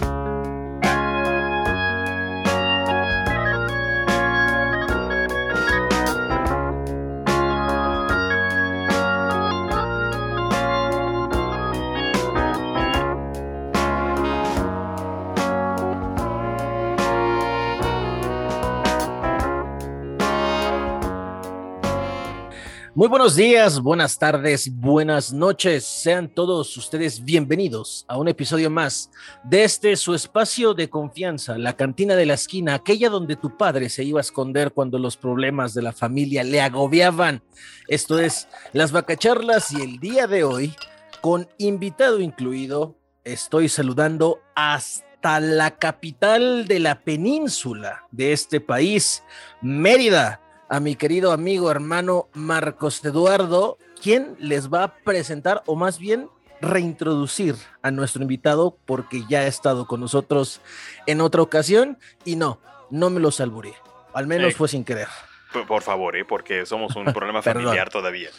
you Muy buenos días, buenas tardes, buenas noches. Sean todos ustedes bienvenidos a un episodio más de este su espacio de confianza, la cantina de la esquina, aquella donde tu padre se iba a esconder cuando los problemas de la familia le agobiaban. Esto es Las Vacacharlas y el día de hoy, con invitado incluido, estoy saludando hasta la capital de la península de este país, Mérida a mi querido amigo hermano Marcos Eduardo, quien les va a presentar o más bien reintroducir a nuestro invitado porque ya ha estado con nosotros en otra ocasión y no, no me lo salburé. Al menos fue sin querer. Por, favor, ¿eh? porque somos un problema familiar todavía.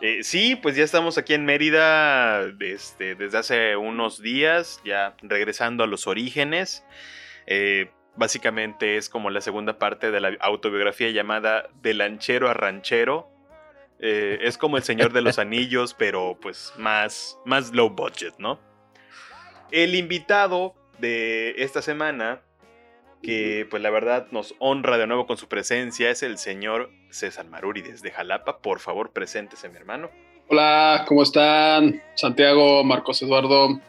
Eh, sí, pues ya estamos aquí en Mérida este, desde hace unos días, ya regresando a los orígenes. Eh, Básicamente es como la segunda parte de la autobiografía llamada De lanchero a ranchero. Eh, es como el Señor de los Anillos, pero pues más, más low budget, ¿no? El invitado de esta semana, que pues la verdad nos honra de nuevo con su presencia, es el señor César Maruri desde Jalapa. Por favor, preséntese, mi hermano. Hola, ¿cómo están? Santiago, Marcos Eduardo,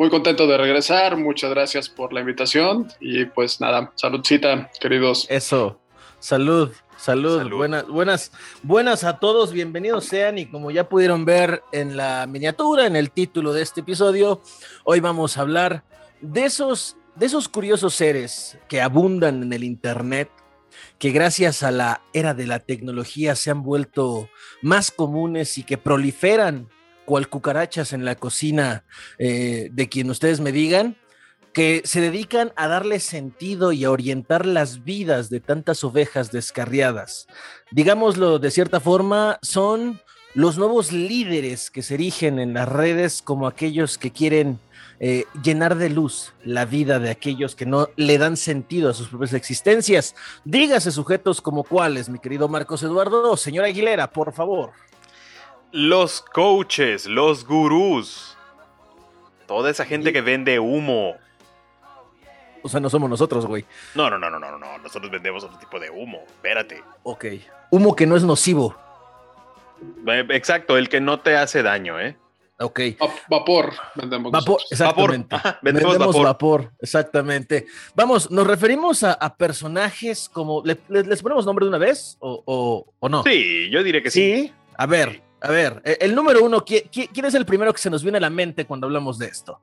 muy contento de regresar, muchas gracias por la invitación y pues nada, saludcita, queridos. Eso, salud, salud, buenas, buenas, buenas a todos, bienvenidos sean y como ya pudieron ver en la miniatura, en el título de este episodio, hoy vamos a hablar de esos, de esos curiosos seres que abundan en el internet, que gracias a la era de la tecnología se han vuelto más comunes y que proliferan cual cucarachas en la cocina eh, de quien ustedes me digan, que se dedican a darle sentido y a orientar las vidas de tantas ovejas descarriadas. Digámoslo de cierta forma, son los nuevos líderes que se erigen en las redes como aquellos que quieren eh, llenar de luz la vida de aquellos que no le dan sentido a sus propias existencias. Dígase sujetos como cuáles, mi querido Marcos Eduardo. Señora Aguilera, por favor los coaches, los gurús, toda esa gente que vende humo. O sea, no somos nosotros, güey. No, no, no, no, no, no. Nosotros vendemos otro tipo de humo. Espérate. Ok. Humo que no es nocivo. Eh, exacto, el que no te hace daño, ¿eh? Ok. vapor, vendemos. Vapor, exactamente. Vapor. vendemos, vapor. exactamente. Vamos, ¿nos referimos a, personajes como. les ponemos nombre de una vez o, o, no? Sí, yo diré que sí. Sí. A ver, a ver, e, el número uno, ¿quién, es el primero que se nos viene a la mente cuando hablamos de esto?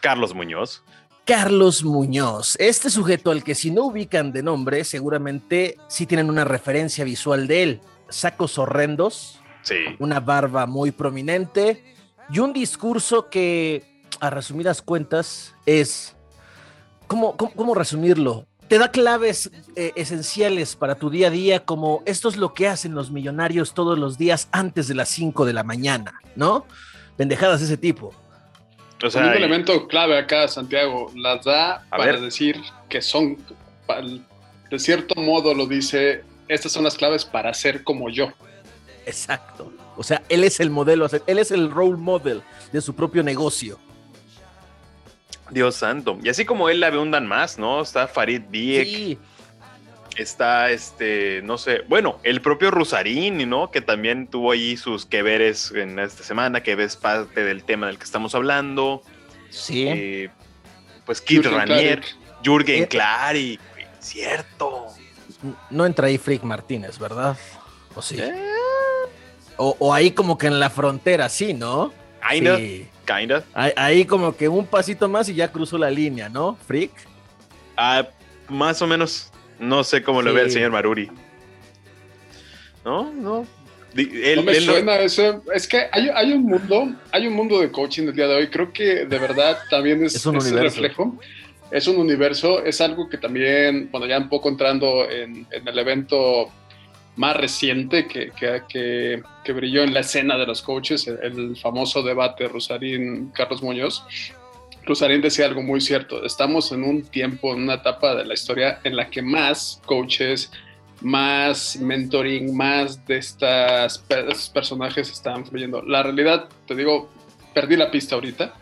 Carlos Muñoz. Carlos Muñoz, este sujeto al que si no ubican de nombre, seguramente sí tienen una referencia visual de él. Sacos horrendos, sí. una barba muy prominente y un discurso que, a resumidas cuentas, es... ¿Cómo, cómo resumirlo? Te da claves eh, esenciales para tu día a día, como esto es lo que hacen los millonarios todos los días antes de las 5 de la mañana, ¿no? Pendejadas de ese tipo. O sea, un elemento clave acá, Santiago, las da para decir que son, de cierto modo lo dice, estas son las claves para ser como yo. Exacto. O sea, él es el modelo, él es el role model de su propio negocio. Dios santo. Y así como él la abundan más, ¿no? Está Farid Diek. Sí. Está este, no sé, bueno, el propio Rusarín, ¿no? Que también tuvo ahí sus que veres en esta semana, que ves parte del tema del que estamos hablando. Sí. Eh, pues Kid Ranier, Jürgen Clary, cierto. No entra ahí Frick Martínez, ¿verdad? ¿O sí? Eh. O, ahí como que en la frontera, sí, ¿no? Ahí sí. Ahí, como que un pasito más y ya cruzó la línea, ¿no? Freak. Ah, más o menos. No sé cómo lo ve el señor Maruri. No, no. no me suena eso. Es que hay, un mundo, hay un mundo de coaching el día de hoy. Creo que de verdad también es, un reflejo. Es un universo, es algo que también, bueno, ya un poco entrando en, en el evento más reciente que, que, que, brilló en la escena de los coaches, el, famoso debate Rosarín-Carlos Muñoz. Rosarín decía algo muy cierto. Estamos en un tiempo, en una etapa de la historia en la que más coaches, más mentoring, más de estas, estos personajes están fluyendo. La realidad, te digo, perdí la pista ahorita.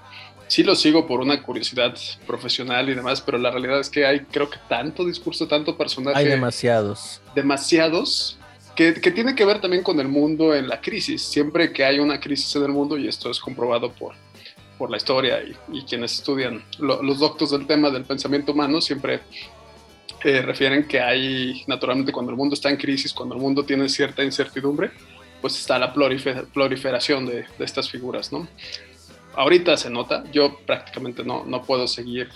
Sí lo sigo por una curiosidad profesional y demás, pero la realidad es que hay, creo que tanto discurso, tanto personaje. Hay demasiados. Demasiados. Que, que tiene que ver también con el mundo en la crisis. Siempre que hay una crisis en el mundo, y esto es comprobado por, por la historia y, quienes estudian los doctos del tema del pensamiento humano, siempre eh, refieren que hay, naturalmente, cuando el mundo está en crisis, cuando el mundo tiene cierta incertidumbre, pues está la proliferación de, estas figuras, ¿no? Ahorita se nota, yo prácticamente no, no puedo seguir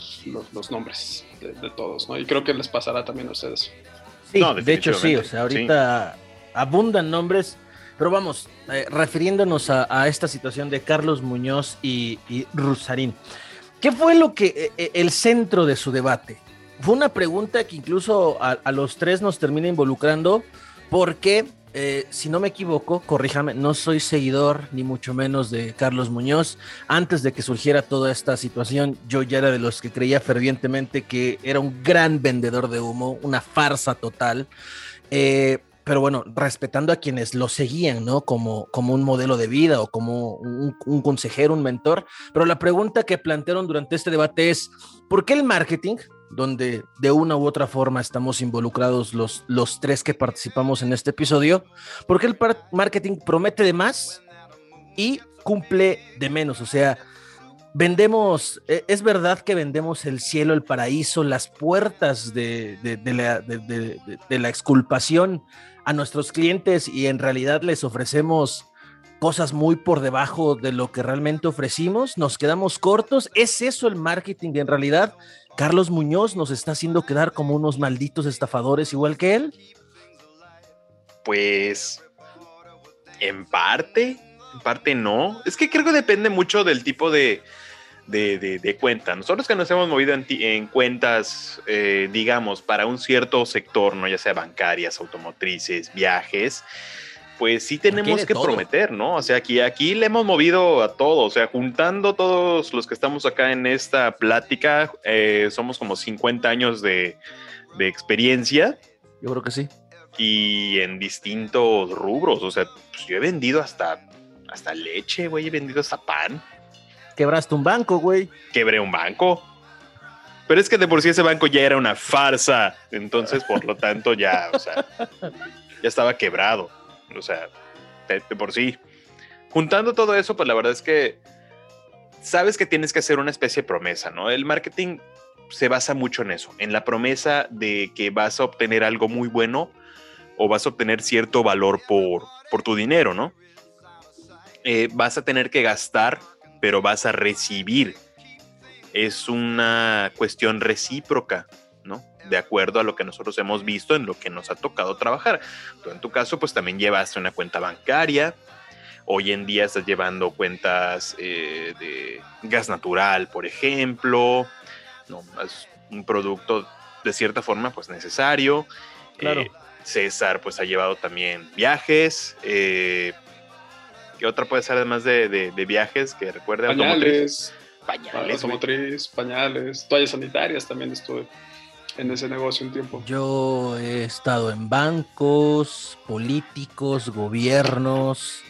los, nombres de, todos, ¿no? Y creo que les pasará también a ustedes. Sí, de hecho sí, o sea, ahorita abundan nombres, pero vamos, eh, refiriéndonos a, esta situación de Carlos Muñoz y, y Rusarín, ¿qué fue lo que, eh, el centro de su debate? Fue una pregunta que incluso a, los tres nos termina involucrando porque eh, si no me equivoco, corríjame, no soy seguidor ni mucho menos de Carlos Muñoz. Antes de que surgiera toda esta situación, yo ya era de los que creía fervientemente que era un gran vendedor de humo, una farsa total. Eh, pero bueno, respetando a quienes lo seguían, ¿no? Como, como un modelo de vida o como un, consejero, un mentor. Pero la pregunta que plantearon durante este debate es, ¿por qué el marketing, donde de una u otra forma estamos involucrados los, los tres que participamos en este episodio, porque el marketing promete de más y cumple de menos. O sea, vendemos, e, es verdad que vendemos el cielo, el paraíso, las puertas de, la, de la exculpación a nuestros clientes y en realidad les ofrecemos cosas muy por debajo de lo que realmente ofrecimos, nos quedamos cortos. ¿Es eso el marketing en realidad? Carlos Muñoz nos está haciendo quedar como unos malditos estafadores igual que él. Pues en parte, en parte no. Es que creo que depende mucho del tipo de, de, cuenta. Nosotros que nos hemos movido en, cuentas, eh, digamos, para un cierto sector, ¿no? ya sea bancarias, automotrices, viajes, pues sí tenemos que prometer, ¿no? O sea, aquí, aquí le hemos movido a todos, o sea, juntando todos los que estamos acá en esta plática, eh, somos como 50 años de, experiencia. Yo creo que sí. Y en distintos rubros, o sea, pues yo he vendido hasta, hasta leche, güey, he vendido hasta pan. Quebraste un banco, güey. Quebré un banco. Pero es que de por sí ese banco ya era una farsa. Entonces, por lo tanto, ya, o sea, ya estaba quebrado. O sea, de, por sí. Juntando todo eso, pues la verdad es que sabes que tienes que hacer una especie de promesa, ¿no? El marketing se basa mucho en eso, en la promesa de que vas a obtener algo muy bueno o vas a obtener cierto valor por, por tu dinero, ¿no? Eh, vas a tener que gastar, pero vas a recibir. Es una cuestión recíproca, ¿no? de acuerdo a lo que nosotros hemos visto en lo que nos ha tocado trabajar. Tú en tu caso, pues también llevaste una cuenta bancaria. Hoy en día estás llevando cuentas eh, de gas natural, por ejemplo. No, es un producto de cierta forma, pues necesario. Claro. Eh, César, pues ha llevado también viajes. Eh, ¿Qué otra puede ser además de, viajes que recuerde pañales, Pañales. Automotriz, pañales, toallas sanitarias también estuve en ese negocio un tiempo? Yo he estado en bancos, políticos, gobiernos,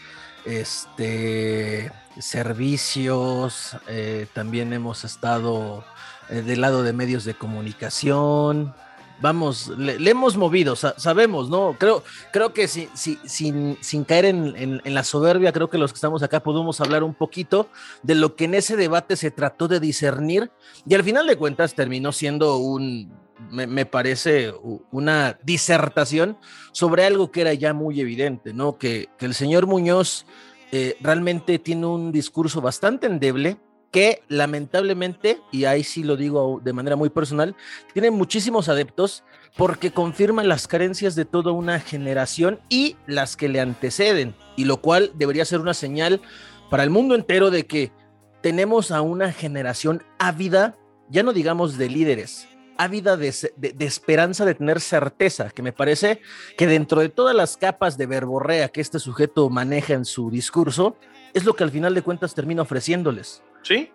este, servicios, eh, también hemos estado eh, del lado de medios de comunicación. Vamos, le, hemos movido, sabemos, ¿no? Creo, creo que si, sin, sin, caer en, en, la soberbia, creo que los que estamos acá podemos hablar un poquito de lo que en ese debate se trató de discernir y al final de cuentas terminó siendo un, me, parece una disertación sobre algo que era ya muy evidente, ¿no? Que, el señor Muñoz eh, realmente tiene un discurso bastante endeble que lamentablemente, y ahí sí lo digo de manera muy personal, tiene muchísimos adeptos porque confirman las carencias de toda una generación y las que le anteceden, y lo cual debería ser una señal para el mundo entero de que tenemos a una generación ávida, ya no digamos de líderes, ávida de, de, esperanza de tener certeza, que me parece que dentro de todas las capas de verborrea que este sujeto maneja en su discurso, es lo que al final de cuentas termina ofreciéndoles. Sí.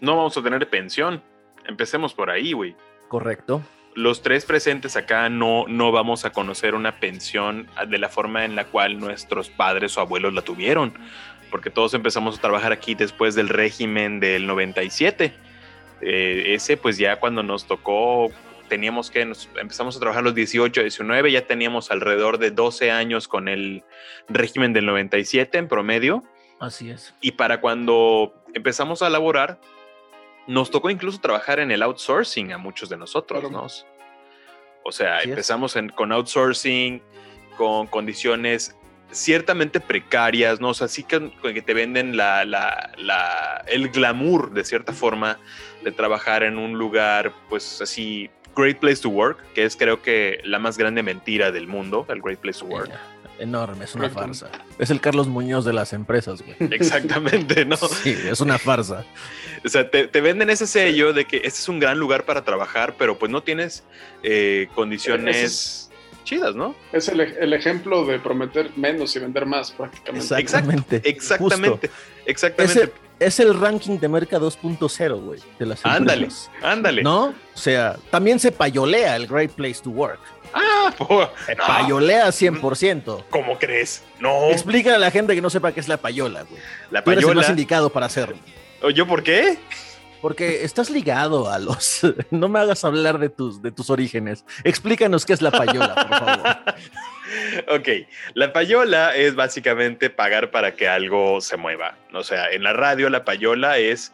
no vamos a tener pensión. Empecemos por ahí, güey. Correcto. Los tres presentes acá no, no vamos a conocer una pensión de la forma en la cual nuestros padres o abuelos la tuvieron, porque todos empezamos a trabajar aquí después del régimen del 97. Eh, ese pues ya cuando nos tocó teníamos que, empezamos a trabajar los 18, 19, ya teníamos alrededor de 12 años con el régimen del 97 en promedio. Así es. Y para cuando empezamos a laborar, nos tocó incluso trabajar en el outsourcing a muchos de nosotros, ¿no? O sea, empezamos con outsourcing, con condiciones ciertamente precarias, ¿no? O sea, sí que, que te venden la, la, el glamour, de cierta forma, de trabajar en un lugar, pues así, Great Place to Work, que es creo que la más grande mentira del mundo, el Great Place to Work. Enorme, es una farsa. Es el Carlos Muñoz de las empresas, güey. Exactamente, ¿no? Sí, es una farsa. O sea, te, venden ese sello de que este es un gran lugar para trabajar, pero pues no tienes eh, condiciones chidas, ¿no? Es el, ejemplo de prometer menos y vender más, prácticamente. Exactamente. Exactamente. Exactamente es el ranking de Merca 2.0, güey, de las Ándale, ándale. ¿No? O sea, también se payolea el Great Place to Work. Ah, pues, se payolea 100%. ¿Cómo crees? No. Explícale a la gente que no sepa qué es la payola, güey. La payola. Tú eres el más indicado para hacerlo. ¿Yo por qué? Porque estás ligado a los. No me hagas hablar de tus, de tus orígenes. Explícanos qué es la payola, por favor. ok, la payola es básicamente pagar para que algo se mueva. O sea, en la radio la payola es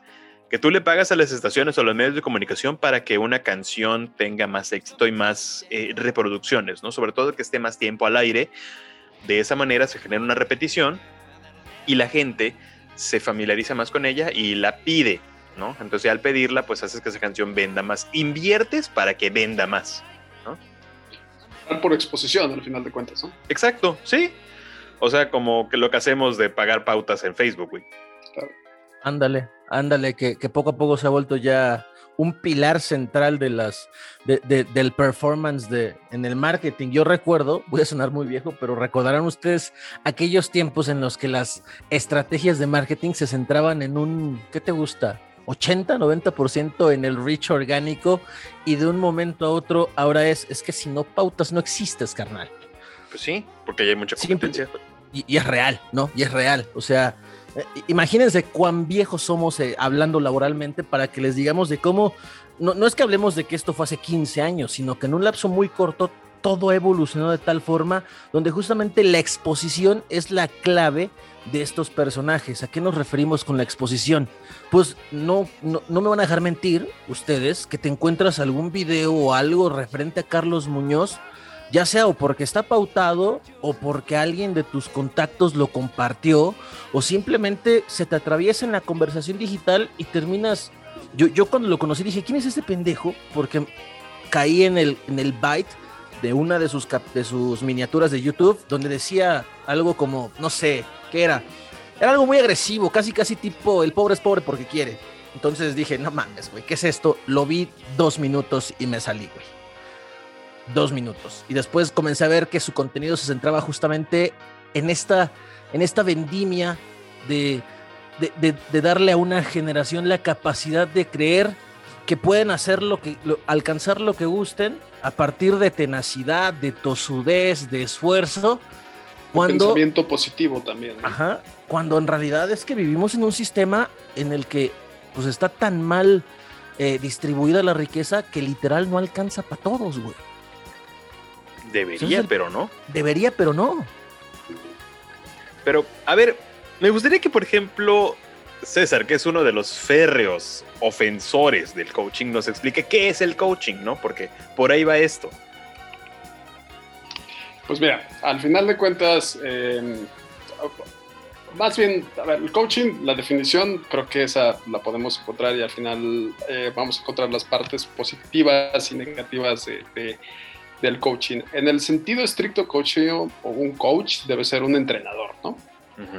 que tú le pagas a las estaciones o a los medios de comunicación para que una canción tenga más éxito y más eh, reproducciones, ¿no? Sobre todo que esté más tiempo al aire. De esa manera se genera una repetición y la gente se familiariza más con ella y la pide, ¿no? Entonces al pedirla, pues haces que esa canción venda más. Inviertes para que venda más por exposición al final de cuentas, ¿no? Exacto, sí. O sea, como que lo que hacemos de pagar pautas en Facebook, güey. Ándale, ándale, que, poco a poco se ha vuelto ya un pilar central de las del performance de en el marketing. Yo recuerdo, voy a sonar muy viejo, pero recordarán ustedes aquellos tiempos en los que las estrategias de marketing se centraban en un ¿qué te gusta? 80, 90% en el reach orgánico y de un momento a otro ahora es, es que si no pautas no existes, carnal. Pues sí, porque ya hay mucha competencia. y, es real, ¿no? Y es real. O sea, eh, imagínense cuán viejos somos eh, hablando laboralmente para que les digamos de cómo, no, no es que hablemos de que esto fue hace 15 años, sino que en un lapso muy corto todo evolucionó de tal forma donde justamente la exposición es la clave de estos personajes. ¿A qué nos referimos con la exposición? Pues no, no, me van a dejar mentir ustedes que te encuentras algún video o algo referente a Carlos Muñoz, ya sea o porque está pautado o porque alguien de tus contactos lo compartió o simplemente se te atraviesa en la conversación digital y terminas... Yo, yo cuando lo conocí dije, ¿quién es este pendejo? Porque caí en el, en el byte de una de sus, de sus miniaturas de YouTube donde decía algo como, no sé, ¿qué era? Era algo muy agresivo, casi casi tipo, el pobre es pobre porque quiere. Entonces dije, no mames, güey, ¿qué es esto? Lo vi dos minutos y me salí, güey. Dos minutos. Y después comencé a ver que su contenido se centraba justamente en esta, en esta vendimia de, de, darle a una generación la capacidad de creer que pueden hacer lo que, alcanzar lo que gusten a partir de tenacidad, de tosudez, de esfuerzo. Cuando, pensamiento positivo también. Ajá, cuando en realidad es que vivimos en un sistema en el que pues está tan mal eh, distribuida la riqueza que literal no alcanza para todos, güey. Debería, pero no. Debería, pero no. Pero, a ver, me gustaría que, por ejemplo, César, que es uno de los férreos ofensores del coaching, nos explique qué es el coaching, ¿no? Porque por ahí va esto. Pues mira, al final de cuentas, em, más bien, a ver, el coaching, la definición, creo que esa la podemos encontrar y al final eh, vamos a encontrar las partes positivas y negativas del coaching. En el sentido estricto, coaching o un coach debe ser un entrenador, ¿no?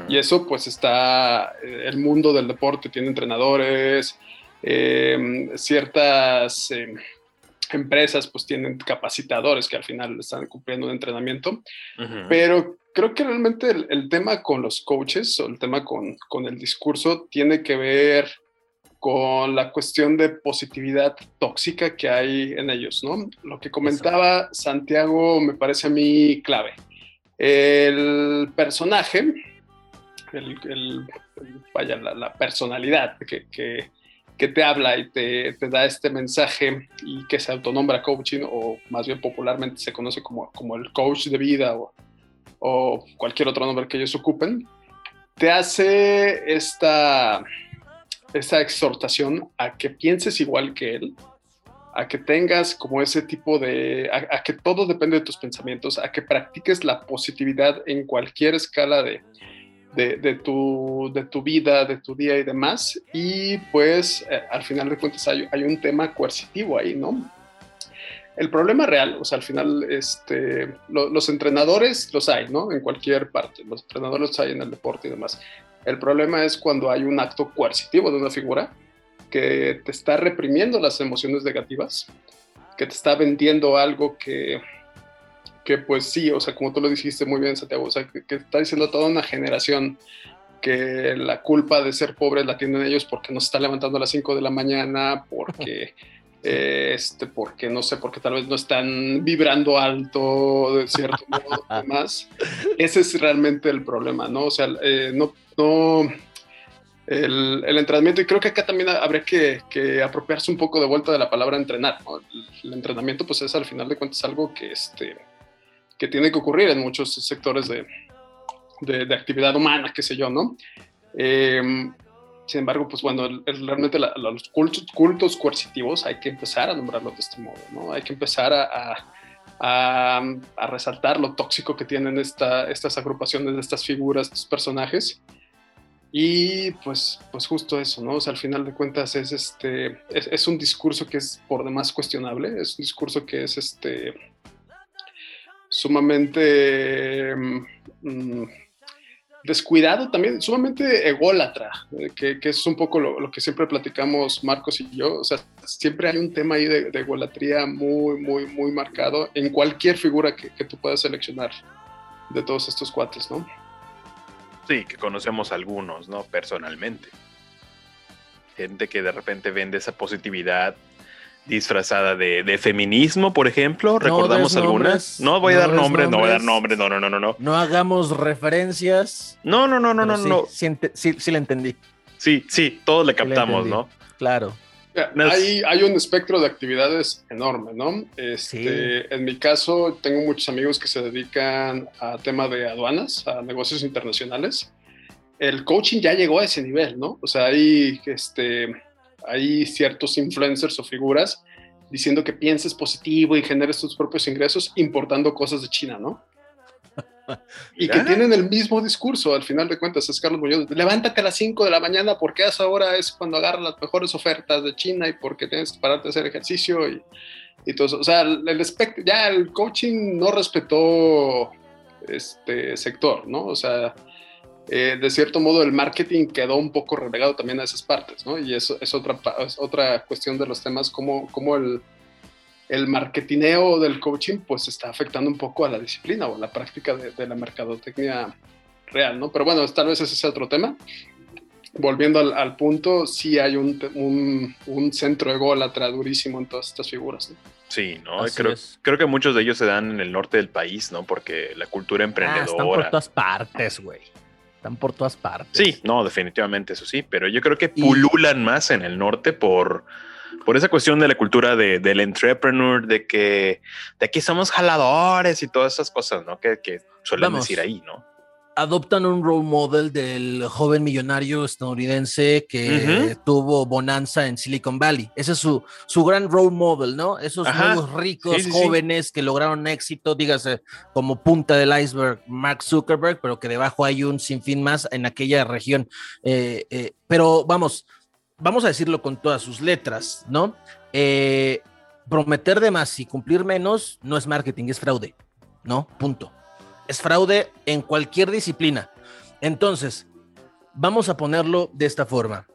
Y eso pues está, eh, el mundo del deporte tiene entrenadores, em, ciertas em, empresas pues tienen capacitadores que al final están cumpliendo un entrenamiento, pero creo que realmente el, tema con los coaches o el tema con, con, el discurso tiene que ver con la cuestión de positividad tóxica que hay en ellos, ¿no? Lo que comentaba Santiago me parece a mí clave. El personaje, el, vaya, la, personalidad que, que, te habla y te, te, da este mensaje y que se autonombra coaching, o más bien popularmente se conoce como, como el coach de vida o, o cualquier otro nombre que ellos ocupen, te hace esta esa exhortación a que pienses igual que él, a que tengas como ese tipo de, a, que todo depende de tus pensamientos, a que practiques la positividad en cualquier escala de, de, tu, de tu vida, de tu día y demás. Y pues eh, al final de cuentas hay, un tema coercitivo ahí, ¿no? El problema real, o sea, al final, este, los entrenadores los hay, ¿no? En cualquier parte, los entrenadores los hay en el deporte y demás. El problema es cuando hay un acto coercitivo de una figura que te está reprimiendo las emociones negativas, que te está vendiendo algo que, que pues sí, o sea, como tú lo dijiste muy bien, Santiago, o sea, que, está diciendo a toda una generación que la culpa de ser pobres la tienen ellos porque no se está levantando a las 5 de la mañana, porque... este, porque no sé, porque tal vez no están vibrando alto de cierto modo, más. Ese es realmente el problema, ¿no? O sea, eh, no, no el, entrenamiento, y creo que acá también habría que, apropiarse un poco de vuelta de la palabra entrenar. El, entrenamiento, pues es al final de cuentas algo que, este, que tiene que ocurrir en muchos sectores de, de, actividad humana, qué sé yo, ¿no? Em, sin embargo, pues bueno, realmente los cultos, cultos, coercitivos hay que empezar a nombrarlos de este modo, ¿no? Hay que empezar a, a, a, resaltar lo tóxico que tienen esta, estas agrupaciones, estas figuras, estos personajes, y pues, pues justo eso, ¿no? O sea, al final de cuentas es, este, es, un discurso que es por demás cuestionable, es un discurso que es este, sumamente mm, descuidado también, sumamente ególatra, eh, que, que, es un poco lo, que siempre platicamos Marcos y yo, o sea, siempre hay un tema ahí de, de egolatría muy, muy, muy marcado en cualquier figura que, que tú puedas seleccionar de todos estos cuates, ¿no? Sí, que conocemos algunos, ¿no? Personalmente. Gente que de repente vende esa positividad disfrazada de, feminismo, por ejemplo. ¿Recordamos algunas? No voy a dar nombres, no voy a dar nombres, no, no, no, no, no. No hagamos referencias. No, no, no, no, no, no. Sí, sí, sí, le entendí. Sí, sí, todos le captamos, ¿no? Claro. Hay, hay, un espectro de actividades enorme, ¿no? Este, En mi caso, tengo muchos amigos que se dedican a tema de aduanas, a negocios internacionales. El coaching ya llegó a ese nivel, ¿no? O sea, hay, este, hay ciertos influencers o figuras diciendo que pienses positivo y generes tus propios ingresos importando cosas de China, ¿no? y que tienen el mismo discurso, al final de cuentas, es Carlos Muñoz, levántate a las 5 de la mañana porque a esa hora es cuando agarran las mejores ofertas de China y porque tienes que pararte a hacer ejercicio y, y todo eso. O sea, el, ya el coaching no respetó este sector, ¿no? O sea, eh, de cierto modo el marketing quedó un poco relegado también a esas partes, ¿no? Y eso es otra, es otra cuestión de los temas, como, como el el marketineo del coaching pues está afectando un poco a la disciplina o a la práctica de, la mercadotecnia real, ¿no? Pero bueno, tal vez ese es otro tema. Volviendo al, punto, sí hay un, un, centro ególatra durísimo en todas estas figuras, ¿no? Sí, ¿no? Creo, creo, que muchos de ellos se dan en el norte del país, ¿no? Porque la cultura emprendedora... Ah, están por todas partes, güey. Están por todas partes. Sí, no, definitivamente eso sí, pero yo creo que pululan más en el norte por por esa cuestión de la cultura de, del entrepreneur, de que de aquí somos jaladores y todas esas cosas, ¿no? Que, que suelen decir ahí, ¿no? Adoptan un role model del joven millonario estadounidense que tuvo bonanza en Silicon Valley. Ese es su, su gran role model, ¿no? Esos nuevos ricos jóvenes que lograron éxito, dígase, como punta del iceberg, Mark Zuckerberg, pero que debajo hay un sinfín más en aquella región. Eh, eh, pero vamos, vamos a decirlo con todas sus letras, ¿no? Eh, prometer de más y cumplir menos no es marketing, es fraude, ¿no? Punto. Es fraude en cualquier disciplina. Entonces, vamos a ponerlo de esta forma.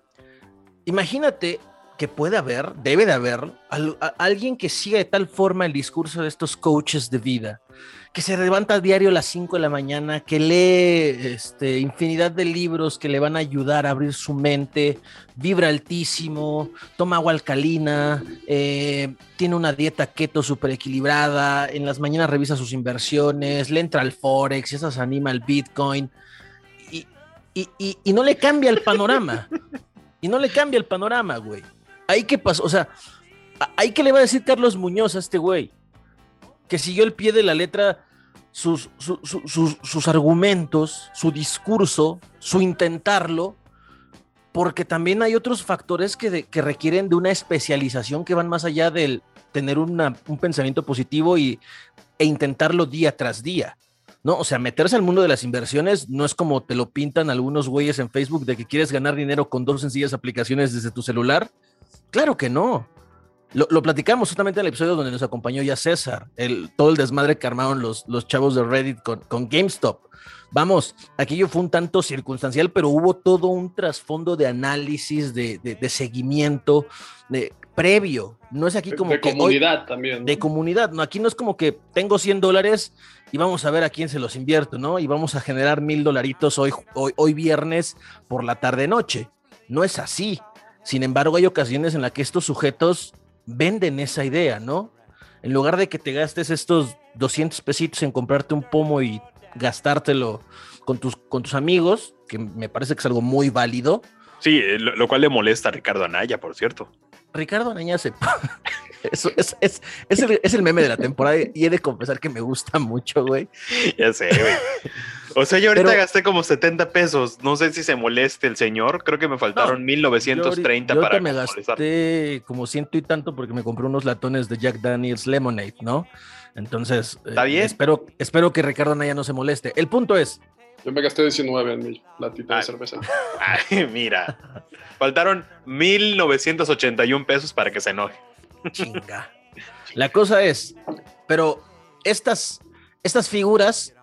Imagínate que puede haber, debe de haber, alguien que siga de tal forma el discurso de estos coaches de vida, que se levanta a diario a las 5 de la mañana, que lee este, infinidad de libros que le van a ayudar a abrir su mente, vibra altísimo, toma agua alcalina, eh, tiene una dieta keto súper equilibrada, en las mañanas revisa sus inversiones, le entra al Forex, y esas anima al Bitcoin, y, y no le cambia el panorama. y no le cambia el panorama, güey. Ahí qué pasó, o sea, ahí que le va a decir Carlos Muñoz a este güey, que siguió el pie de la letra sus, sus, argumentos, su discurso, su intentarlo, porque también hay otros factores que, que requieren de una especialización que van más allá del tener un pensamiento positivo y, e intentarlo día tras día. ¿no? O sea, meterse al mundo de las inversiones no es como te lo pintan algunos güeyes en Facebook de que quieres ganar dinero con dos sencillas aplicaciones desde tu celular. Claro que no. Lo, platicamos justamente en el episodio donde nos acompañó ya César, el, todo el desmadre que armaron los, los chavos de Reddit con, con GameStop. Vamos, aquello fue un tanto circunstancial, pero hubo todo un trasfondo de análisis, de, de, seguimiento, de, previo. No es aquí como de comunidad también. De comunidad, no, aquí no es como que tengo 100 dólares y vamos a ver a quién se los invierto, ¿no? Y vamos a generar mil dolaritos hoy, hoy, hoy viernes por la tarde-noche. No es así. Sin embargo, hay ocasiones en las que estos sujetos venden esa idea, ¿no? En lugar de que te gastes estos 200 pesitos en comprarte un pomo y gastártelo con tus, con tus amigos, que me parece que es algo muy válido. Sí, eh, lo, cual le molesta a Ricardo Anaya, por cierto. Ricardo Anaya se... Eso es, es, es, el, es, el, meme de la temporada y he de confesar que me gusta mucho, güey. Ya sé, güey. O sea, yo ahorita gasté como 70 pesos. No sé si se moleste el señor. Creo que me faltaron 1930 para. me gasté como ciento y tanto porque me compré unos latones de Jack Daniels Lemonade, ¿no? Entonces, ¿Está bien? espero, espero que Ricardo Naya no se moleste. El punto es. Yo me gasté 19 en mi latita de cerveza. Ay, mira. Faltaron 1981 pesos para que se enoje. Chinga. La cosa es, pero estas, estas figuras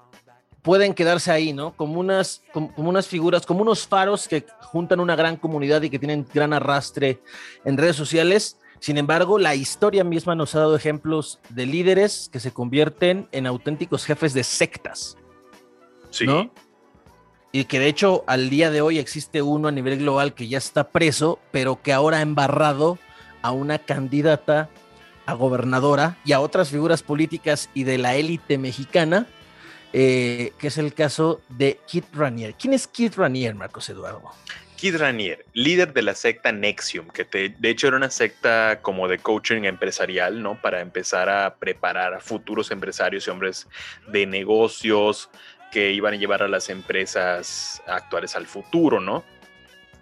pueden quedarse ahí, ¿no? Como unas, como, unas figuras, como unos faros que juntan una gran comunidad y que tienen gran arrastre en redes sociales. Sin embargo, la historia misma nos ha dado ejemplos de líderes que se convierten en auténticos jefes de sectas. Sí. ¿no? Y que de hecho al día de hoy existe uno a nivel global que ya está preso, pero que ahora ha embarrado a una candidata a gobernadora y a otras figuras políticas y de la élite mexicana eh, que es el caso de Kit Ranier. ¿Quién es Kit Ranier, Marcos Eduardo? Kit Ranier, líder de la secta Nexium, que de hecho era una secta como de coaching empresarial, ¿no? Para empezar a preparar a futuros empresarios y hombres de negocios que iban a llevar a las empresas actuales al futuro, ¿no?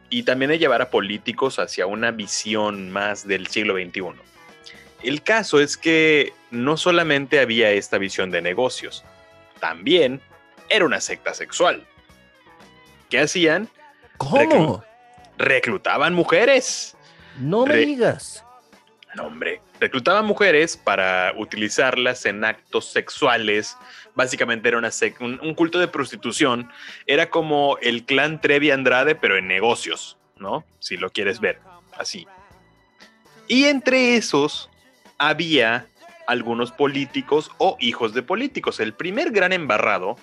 Y también a llevar a políticos hacia una visión más del siglo XXI. El caso es que no solamente había esta visión de negocios, también era una secta sexual. ¿Qué hacían? ¿Cómo? reclutaban mujeres. No me digas. No, hombre. Reclutaban mujeres para utilizarlas en actos sexuales. Básicamente era una un, un, culto de prostitución. Era como el clan Trevi Andrade, pero en negocios, ¿no? Si lo quieres ver así. Y entre esos había algunos políticos o hijos de políticos. El primer gran embarrado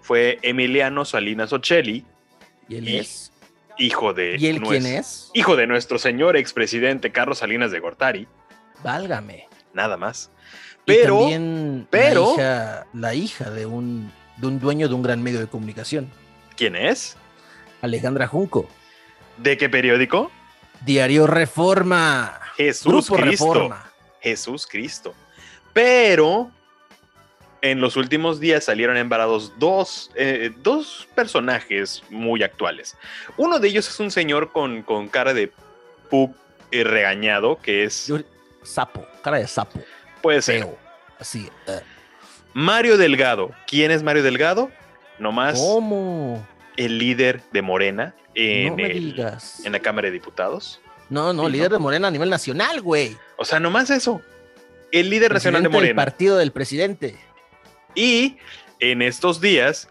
fue Emiliano Salinas Ocelli. ¿Y él es? Hijo de. ¿Y él quién es? Hijo de nuestro señor expresidente Carlos Salinas de Gortari. Válgame. Nada más. Pero. también pero. La hija, de, un, de un dueño de un gran medio de comunicación. ¿Quién es? Alejandra Junco. ¿De qué periódico? Diario Reforma. Jesús Cristo. Reforma. Jesús Cristo. Pero en los últimos días salieron embarados dos, eh, dos personajes muy actuales. Uno de ellos es un señor con, con cara de pup regañado, que es... Sapo, cara de sapo. Puede ser. Así. Eh. Mario Delgado. ¿Quién es Mario Delgado? Nomás. ¿Cómo? El líder de Morena en, en la Cámara de Diputados. No, no, líder de Morena a nivel nacional, güey. O sea, nomás eso el líder nacional de Morena. El partido del presidente. Y en estos días,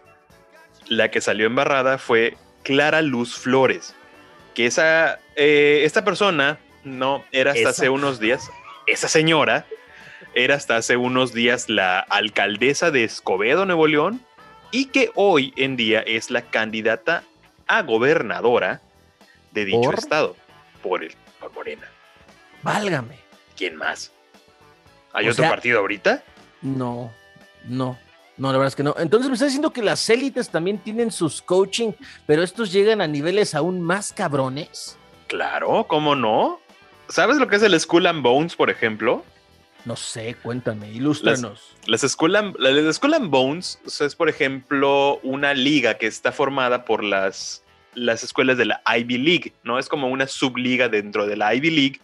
la que salió embarrada fue Clara Luz Flores, que esa, eh, esta persona no, era hasta hace unos días. Esa señora era hasta hace unos días la alcaldesa de Escobedo, Nuevo León, y que hoy en día es la candidata a gobernadora de dicho estado por, el, por Morena. Válgame. ¿Quién más? ¿Hay otro partido ahorita? No, no. No, la verdad es que no. Entonces me está diciendo que las élites también tienen sus coaching, pero estos llegan a niveles aún más cabrones. Claro, ¿cómo no? ¿Sabes lo que es el Skull and Bones, por ejemplo? No sé, cuéntame, ilústranos. Las, Skull, and, Bones es, por ejemplo, una liga que está formada por las, las escuelas de la Ivy League, ¿no? Es como una subliga dentro de la Ivy League,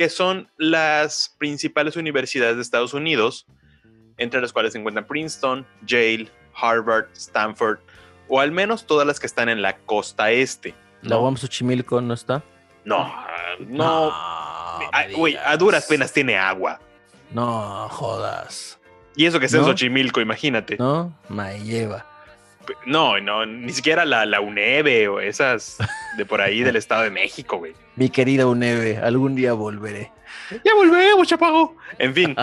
que son las principales universidades de Estados Unidos, entre las cuales se encuentran Princeton, Yale, Harvard, Stanford, o al menos todas las que están en la costa este. ¿La UAM Xochimilco no está? No, no. Güey, a duras penas tiene agua. No jodas. Y eso que es en Xochimilco, imagínate. No, me lleva. No, no, ni siquiera la, la UNEVE o esas de por ahí del Estado de México, güey. Mi querida UNEVE, algún día volveré. Ya volvemos, chapago. En fin,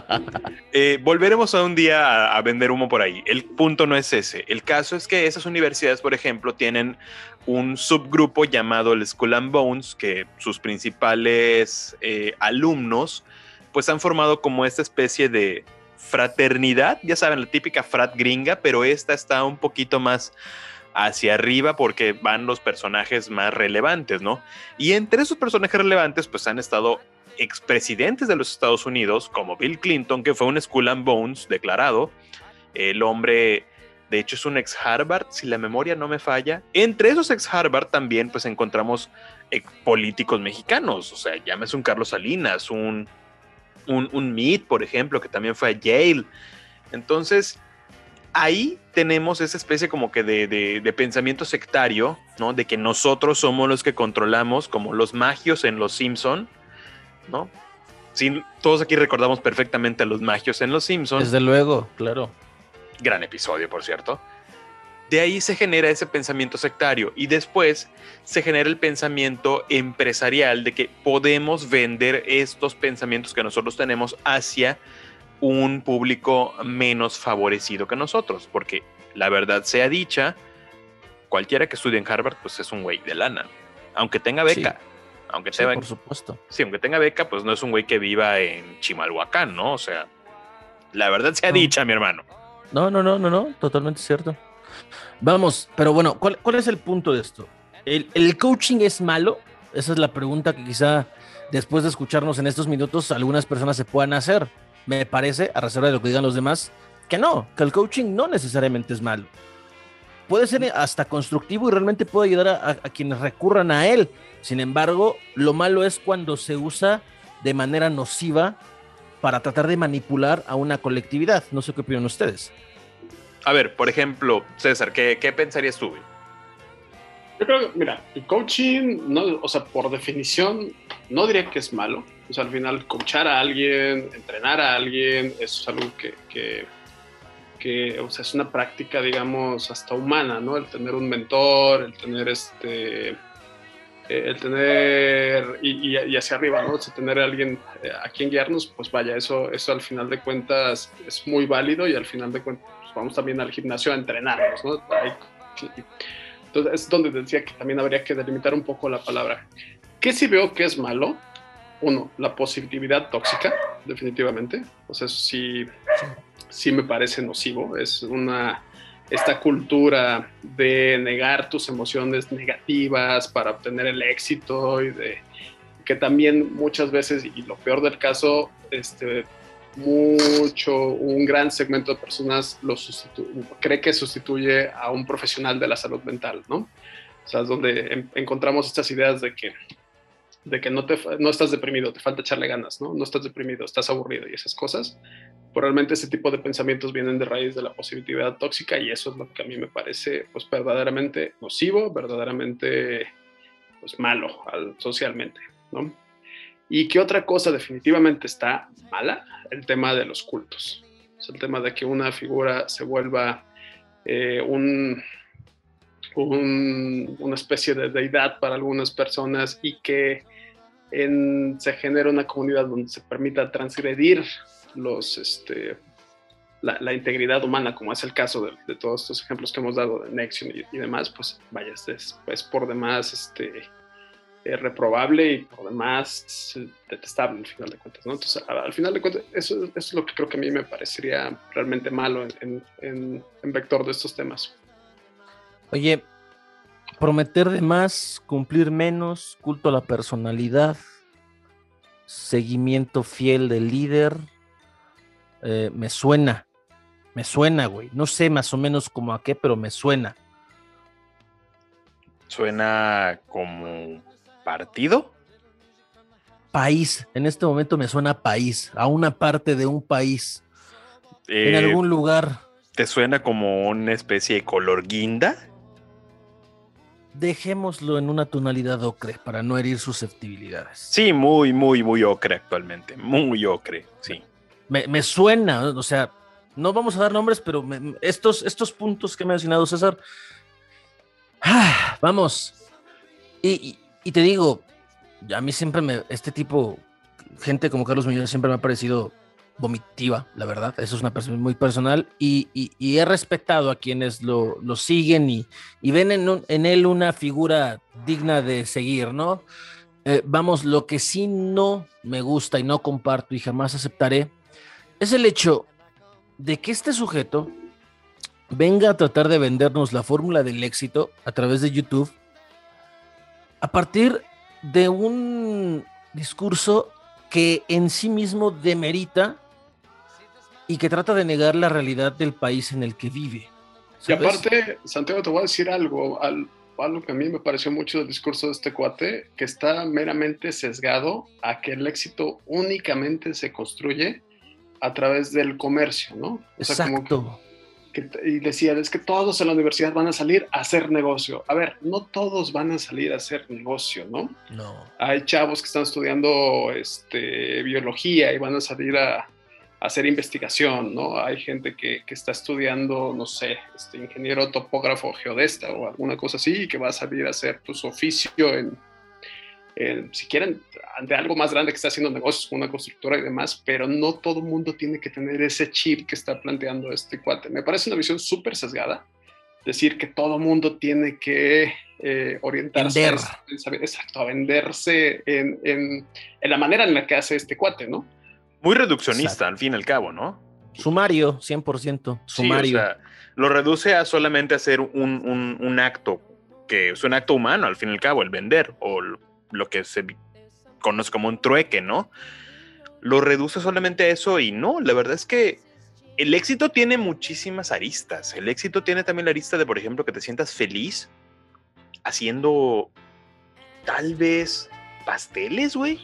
eh, volveremos a un día a, vender humo por ahí. El punto no es ese. El caso es que esas universidades, por ejemplo, tienen un subgrupo llamado el Skull and Bones, que sus principales eh, alumnos, pues han formado como esta especie de fraternidad, ya saben, la típica frat gringa, pero esta está un poquito más hacia arriba porque van los personajes más relevantes, ¿no? Y entre esos personajes relevantes, pues han estado expresidentes de los Estados Unidos, como Bill Clinton, que fue un Skull and Bones declarado, el hombre, de hecho, es un ex Harvard, si la memoria no me falla. Entre esos ex Harvard también, pues encontramos eh, políticos mexicanos, o sea, llámese un Carlos Salinas, un un, un Meet, por ejemplo, que también fue a Yale. Entonces, ahí tenemos esa especie como que de, pensamiento sectario, ¿no? De que nosotros somos los que controlamos, como los magios en Los Simpson, ¿no? todos aquí recordamos perfectamente a los magios en Los Simpsons. Desde luego, claro. Gran episodio, por cierto. De ahí se genera ese pensamiento sectario y después se genera el pensamiento empresarial de que podemos vender estos pensamientos que nosotros tenemos hacia un público menos favorecido que nosotros, porque la verdad sea dicha, cualquiera que estudie en Harvard pues es un güey de lana, aunque tenga beca. Aunque tenga, por supuesto. Sí, aunque tenga beca, pues no es un güey que viva en Chimalhuacán, ¿no? O sea, la verdad sea dicha, mi hermano. No, no, no, no, no, totalmente cierto. Vamos, pero bueno, ¿cuál, es el punto de esto? ¿El, coaching es malo? Esa es la pregunta que quizá después de escucharnos en estos minutos algunas personas se puedan hacer. Me parece, a reserva de lo que digan los demás, que no, que el coaching no necesariamente es malo. Puede ser hasta constructivo y realmente puede ayudar a, a quienes recurran a él. Sin embargo, lo malo es cuando se usa de manera nociva para tratar de manipular a una colectividad. No sé qué opinan ustedes. A ver, por ejemplo, César, ¿qué, qué pensarías tú? Yo creo que, mira, el coaching, no, o sea, por definición, no diría que es malo. O sea, al final, coachar a alguien, entrenar a alguien, es algo que, que, que, o sea, es una práctica, digamos, hasta humana, ¿no? El tener un mentor, el tener este, el tener, y, y, hacia arriba, ¿no? O sea, tener a alguien eh, a quien guiarnos, pues vaya, eso, eso al final de cuentas es muy válido y al final de cuentas vamos también al gimnasio a entrenarnos, ¿no? Entonces es donde decía que también habría que delimitar un poco la palabra. ¿Qué si veo que es malo? Uno, la positividad tóxica, definitivamente. O sea, eso sí, sí me parece nocivo. Es una, esta cultura de negar tus emociones negativas para obtener el éxito y de que también muchas veces, y lo peor del caso, este, mucho, un gran segmento de personas lo cree que sustituye a un profesional de la salud mental, ¿no? O sea, es donde encontramos estas ideas de que, de que no, te, no estás deprimido, te falta echarle ganas, ¿no? No estás deprimido, estás aburrido y esas cosas. Pero realmente ese tipo de pensamientos vienen de raíz de la positividad tóxica y eso es lo que a mí me parece pues verdaderamente nocivo, verdaderamente pues malo socialmente, ¿no? ¿Y qué otra cosa definitivamente está mala? El tema de los cultos. Es el tema de que una figura se vuelva eh, un, una especie de deidad para algunas personas y que en, se genera una comunidad donde se permita transgredir los, este, la, integridad humana, como es el caso de, todos estos ejemplos que hemos dado de Nexion y, demás, pues vaya, es, es, por demás este, eh, reprobable y por demás detestable al final de cuentas. ¿no? Entonces, al, final de cuentas, eso, es lo que creo que a mí me parecería realmente malo en, en, en vector de estos temas. Oye, prometer de más, cumplir menos, culto a la personalidad, seguimiento fiel del líder, eh, me suena, me suena, güey. No sé más o menos como a qué, pero me suena. Suena como partido. País, en este momento me suena país, a una parte de un país, en eh, algún lugar. ¿Te suena como una especie de color guinda? Dejémoslo en una tonalidad ocre para no herir susceptibilidades. Sí, muy, muy, muy ocre actualmente. Muy ocre, sí. Me, suena, o sea, no vamos a dar nombres, pero estos, estos puntos que me ha mencionado César. Ah, vamos. y, y te digo, a mí siempre me, este tipo, gente como Carlos Muñoz siempre me ha parecido vomitiva, la verdad. Eso es una persona muy personal y, he respetado a quienes lo, siguen y, ven en, él una figura digna de seguir, ¿no? Eh, vamos, lo que sí no me gusta y no comparto y jamás aceptaré es el hecho de que este sujeto venga a tratar de vendernos la fórmula del éxito a través de YouTube a partir de un discurso que en sí mismo demerita y que trata de negar la realidad del país en el que vive. Y aparte, Santiago, te voy a decir algo, algo que a mí me pareció mucho del discurso de este cuate, que está meramente sesgado a que el éxito únicamente se construye a través del comercio, ¿no? Exacto y decía, es que todos en la universidad van a salir a hacer negocio. A ver, no todos van a salir a hacer negocio, ¿no? No. Hay chavos que están estudiando este, biología y van a salir a, hacer investigación, ¿no? Hay gente que, que, está estudiando, no sé, este, ingeniero topógrafo geodesta o alguna cosa así y que va a salir a hacer pues, oficio en, si quieren, de algo más grande que está haciendo negocios con una constructora y demás, pero no todo el mundo tiene que tener ese chip que está planteando este cuate. Me parece una visión súper sesgada, decir que todo el mundo tiene que eh, orientarse a, exacto, a venderse en, en, en, la manera en la que hace este cuate, ¿no? Muy reduccionista, al fin y al cabo, ¿no? Sumario, 100%. Sumario. lo reduce a solamente hacer un, un, un acto que es un acto humano, al fin y al cabo, el vender o lo que se conoce como un trueque, ¿no? Lo reduce solamente a eso y no, la verdad es que el éxito tiene muchísimas aristas. El éxito tiene también la arista de, por ejemplo, que te sientas feliz haciendo tal vez pasteles, güey.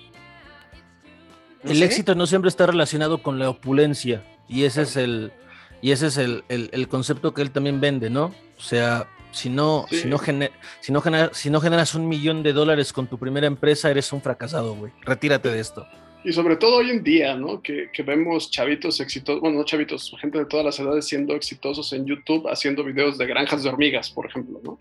el éxito no siempre está relacionado con la opulencia y ese es el y ese es el, el, concepto que él también vende, ¿no? O sea, si no, si, no si, no si no generas un millón de dólares con tu primera empresa, eres un fracasado, güey. Retírate de esto. Y sobre todo hoy en día, ¿no? Que, que, vemos chavitos exitosos, bueno, no chavitos, gente de todas las edades siendo exitosos en YouTube haciendo videos de granjas de hormigas, por ejemplo, ¿no?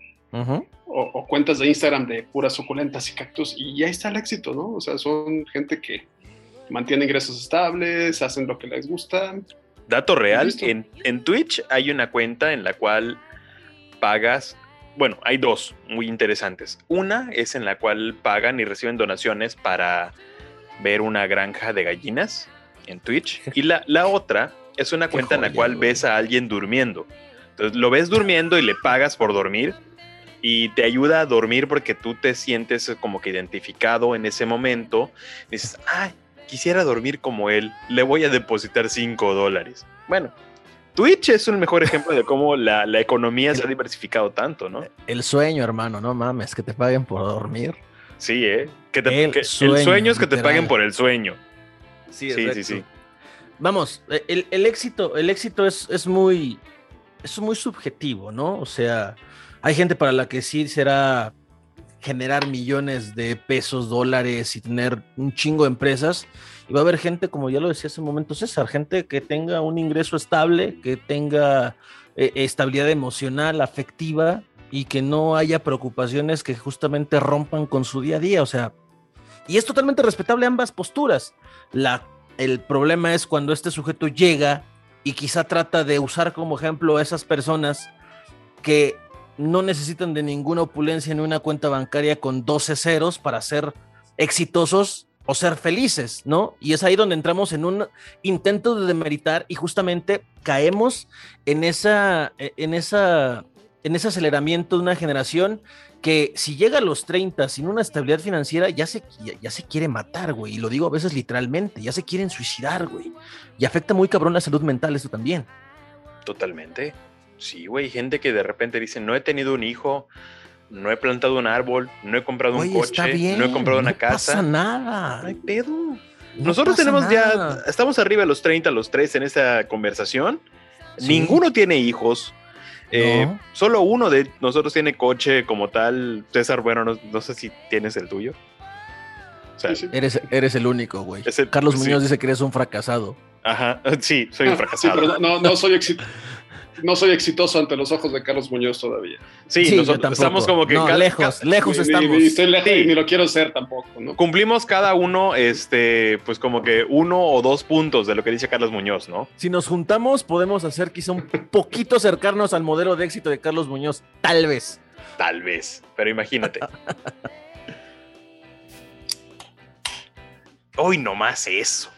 o, cuentas de Instagram de puras suculentas y cactus, y ahí está el éxito, ¿no? O sea, son gente que mantiene ingresos estables, hacen lo que les gusta. Dato real, en, en Twitch hay una cuenta en la cual pagas, bueno, hay dos muy interesantes. Una es en la cual pagan y reciben donaciones para ver una granja de gallinas en Twitch. Y la, la otra es una cuenta en la cual ves a alguien durmiendo. Entonces lo ves durmiendo y le pagas por dormir y te ayuda a dormir porque tú te sientes como que identificado en ese momento. dices, ay, quisiera dormir como él, le voy a depositar 5 dólares. Bueno, Twitch es un mejor ejemplo de cómo la, economía se ha diversificado tanto, ¿no? El sueño, hermano, no mames, que te paguen por dormir. Sí, ¿eh? Que el, sueño, es que te paguen por el sueño. Sí, sí, sí, Vamos, el, éxito, el éxito es, es, muy, es muy subjetivo, ¿no? O sea, hay gente para la que sí será generar millones de pesos, dólares y tener un chingo de empresas y va a haber gente, como ya lo decía hace un momento César, gente que tenga un ingreso estable, que tenga eh, estabilidad emocional, afectiva y que no haya preocupaciones que justamente rompan con su día a día. O sea, Y es totalmente respetable ambas posturas. La, el problema es cuando este sujeto llega y quizá trata de usar como ejemplo a esas personas que no necesitan de ninguna opulencia ni una cuenta bancaria con 12 ceros para ser exitosos o ser felices, ¿no? Y es ahí donde entramos en un intento de demeritar y justamente caemos en esa, en esa, en ese aceleramiento de una generación que si llega a los 30 sin una estabilidad financiera, ya se, ya, se quiere matar, güey. Y lo digo a veces literalmente, ya se quieren suicidar, güey. Y afecta muy cabrón la salud mental eso también. Totalmente. Sí, güey, gente que de repente dice, no he tenido un hijo, no he plantado un árbol, no he comprado un coche, no he comprado una casa. No pasa nada. No hay pedo. Nosotros tenemos ya, estamos arriba de los 30, los tres en esta conversación. Ninguno tiene hijos. Eh, solo uno de nosotros tiene coche como tal. César, bueno, no, sé si tienes el tuyo. Eres, eres el único, güey. Carlos Muñoz dice que eres un fracasado. Ajá, sí, soy un fracasado. no, no soy exitoso no soy exitoso ante los ojos de Carlos Muñoz todavía. Sí, nosotros estamos como que lejos, lejos estamos. Ni, estoy lejos ni lo quiero ser tampoco, ¿no? Cumplimos cada uno, este, pues como que uno o dos puntos de lo que dice Carlos Muñoz, ¿no? Si nos juntamos, podemos hacer quizá un poquito acercarnos al modelo de éxito de Carlos Muñoz, tal vez. Tal vez, pero imagínate. Hoy nomás eso.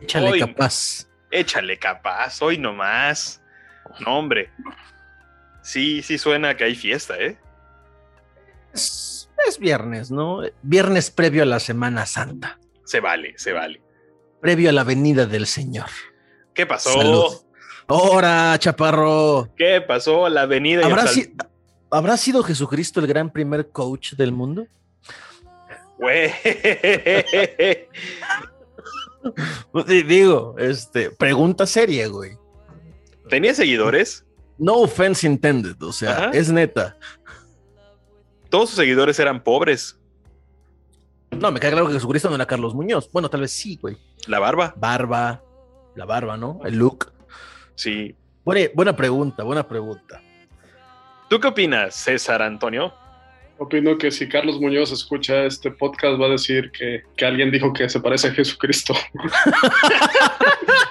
Échale capaz. Échale capaz, hoy nomás. No, hombre. Sí, sí suena que hay fiesta, ¿eh? Es, viernes, ¿no? Viernes previo a la Semana Santa. Se vale, se vale. Previo a la venida del Señor. ¿Qué pasó? Salud. ¡Hora, chaparro! ¿Qué pasó? La venida. ¿Habrá, ¿Habrá sido Jesucristo el gran primer coach del mundo? Güey. Digo, este, pregunta seria, güey. ¿Tenía seguidores? No offense intended, o sea, es neta. Todos sus seguidores eran pobres. No, me queda claro que Jesucristo no era Carlos Muñoz. Bueno, tal vez sí, güey. La barba. Barba, la barba, ¿no? El look. Sí. Buena, buena pregunta, buena pregunta. ¿Tú qué opinas, César Antonio? Opino que si Carlos Muñoz escucha este podcast va a decir que, que alguien dijo que se parece a Jesucristo.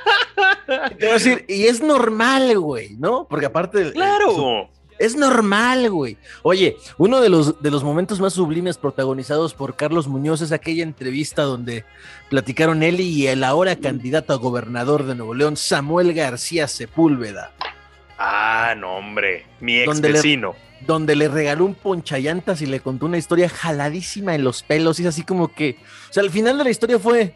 Te voy a decir, y es normal, güey, ¿no? Porque aparte. ¡Claro! Es normal, güey. Oye, uno de los, de los momentos más sublimes protagonizados por Carlos Muñoz es aquella entrevista donde platicaron él y el ahora candidato a gobernador de Nuevo León, Samuel García Sepúlveda. Ah, no, hombre. Mi ex donde vecino. Le, donde le regaló un ponchallantas y le contó una historia jaladísima en los pelos. Y es así como que. O sea, al final de la historia fue.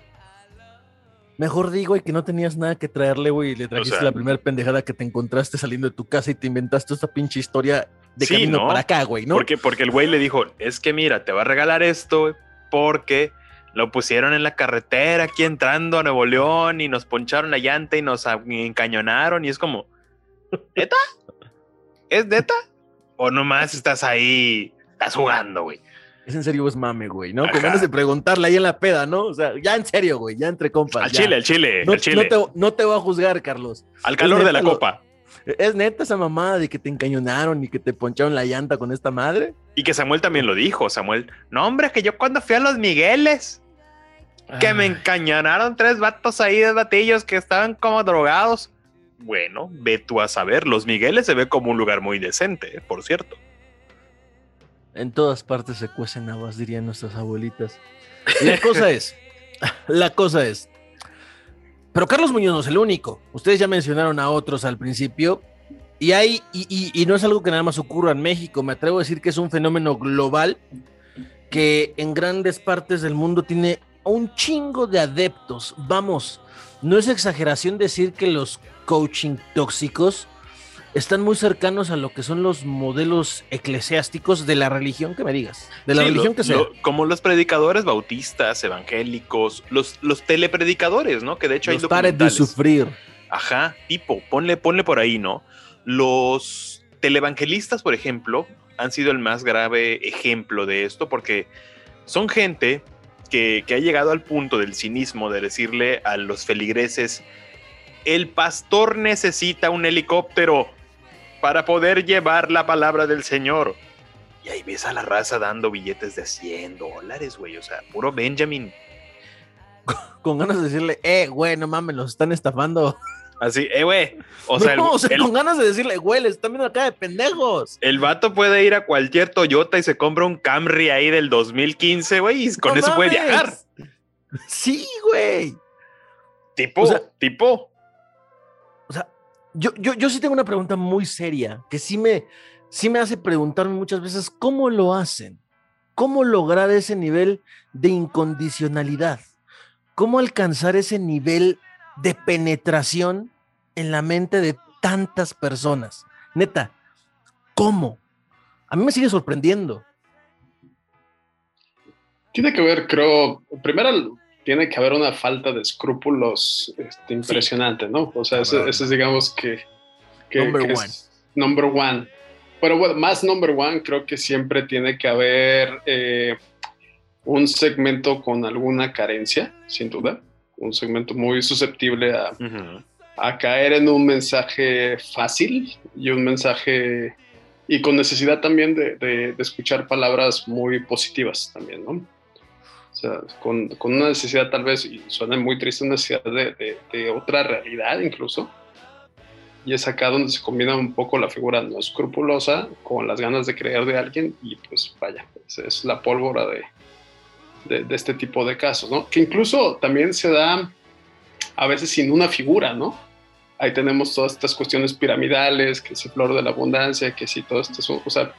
Mejor digo, y que no tenías nada que traerle, güey, y le trajiste la primera pendejada que te encontraste saliendo de tu casa y te inventaste esta pinche historia de camino para acá, güey, ¿no? Porque, porque el güey le dijo, es que mira, te va a regalar esto, porque lo pusieron en la carretera aquí entrando a Nuevo León y nos poncharon la llanta y nos encañonaron y es como, ¿neta? ¿Es neta? ¿O nomás estás ahí, estás jugando, güey? Es en serio es mame, güey, ¿no? Como antes de preguntarle ahí en la peda, ¿no? O sea, ya en serio, güey, ya entre compas. Al chile, al chile, no, al chile. No te, no te voy a juzgar, Carlos. Al calor de la copa. ¿Es neta esa mamada de que te encañonaron y que te poncharon la llanta con esta madre? Y que Samuel también lo dijo, Samuel. No, hombre, que yo cuando fui a los Migueles, que me encañonaron tres vatos ahí, de batillos que estaban como drogados. Bueno, ve tú a saber, los Migueles se ve como un lugar muy decente, por cierto. En todas partes se cuecen habas, dirían nuestras abuelitas. Y la cosa es, la cosa es, pero Carlos Muñoz no es el único. Ustedes ya mencionaron a otros al principio. Y hay, y, no es algo que nada más ocurra en México. Me atrevo a decir que es un fenómeno global que en grandes partes del mundo tiene un chingo de adeptos. Vamos, no es exageración decir que los coaching tóxicos están muy cercanos a lo que son los modelos eclesiásticos de la religión que me digas, de la religión que sea. como los predicadores bautistas, evangélicos, los, los telepredicadores, ¿no? Que de hecho los hay pares de sufrir. Ajá, tipo, ponle, ponle por ahí, ¿no? Los televangelistas, por ejemplo, han sido el más grave ejemplo de esto porque son gente que, que ha llegado al punto del cinismo de decirle a los feligreses, el pastor necesita un helicóptero para poder llevar la palabra del Señor. Y ahí ves a la raza dando billetes de 100 dólares, güey. O sea, puro Benjamin. Con ganas de decirle, eh, güey, no mames, los están estafando. Así, eh, güey. O sea, con ganas de decirle, güey, les están viendo acá de pendejos. El vato puede ir a cualquier Toyota y se compra un Camry ahí del 2015, güey, y con eso puede viajar. Sí, güey. Tipo, tipo. Yo, yo, yo sí tengo una pregunta muy seria que sí me, sí me hace preguntarme muchas veces cómo lo hacen. ¿Cómo lograr ese nivel de incondicionalidad? ¿Cómo alcanzar ese nivel de penetración en la mente de tantas personas. Neta, ¿cómo? A mí me sigue sorprendiendo. Tiene que ver, creo, primero tiene que haber una falta de escrúpulos este, impresionante, ¿no? O sea, eso, es digamos que... number one. number one. Pero bueno, más number one, creo que siempre tiene que haber eh, un segmento con alguna carencia, sin duda un segmento muy susceptible a, a, caer en un mensaje fácil y un mensaje y con necesidad también de, de, escuchar palabras muy positivas también, ¿no? Sea, con, con, una necesidad tal vez, y suena muy triste, una necesidad de, de, otra realidad incluso. Y es acá donde se combina un poco la figura no escrupulosa con las ganas de creer de alguien y pues vaya, es la pólvora de, de, este tipo de casos, ¿no? Que incluso también se da a veces sin una figura, ¿no? Ahí tenemos todas estas cuestiones piramidales, que si flor de la abundancia, que si todo esto, o sea,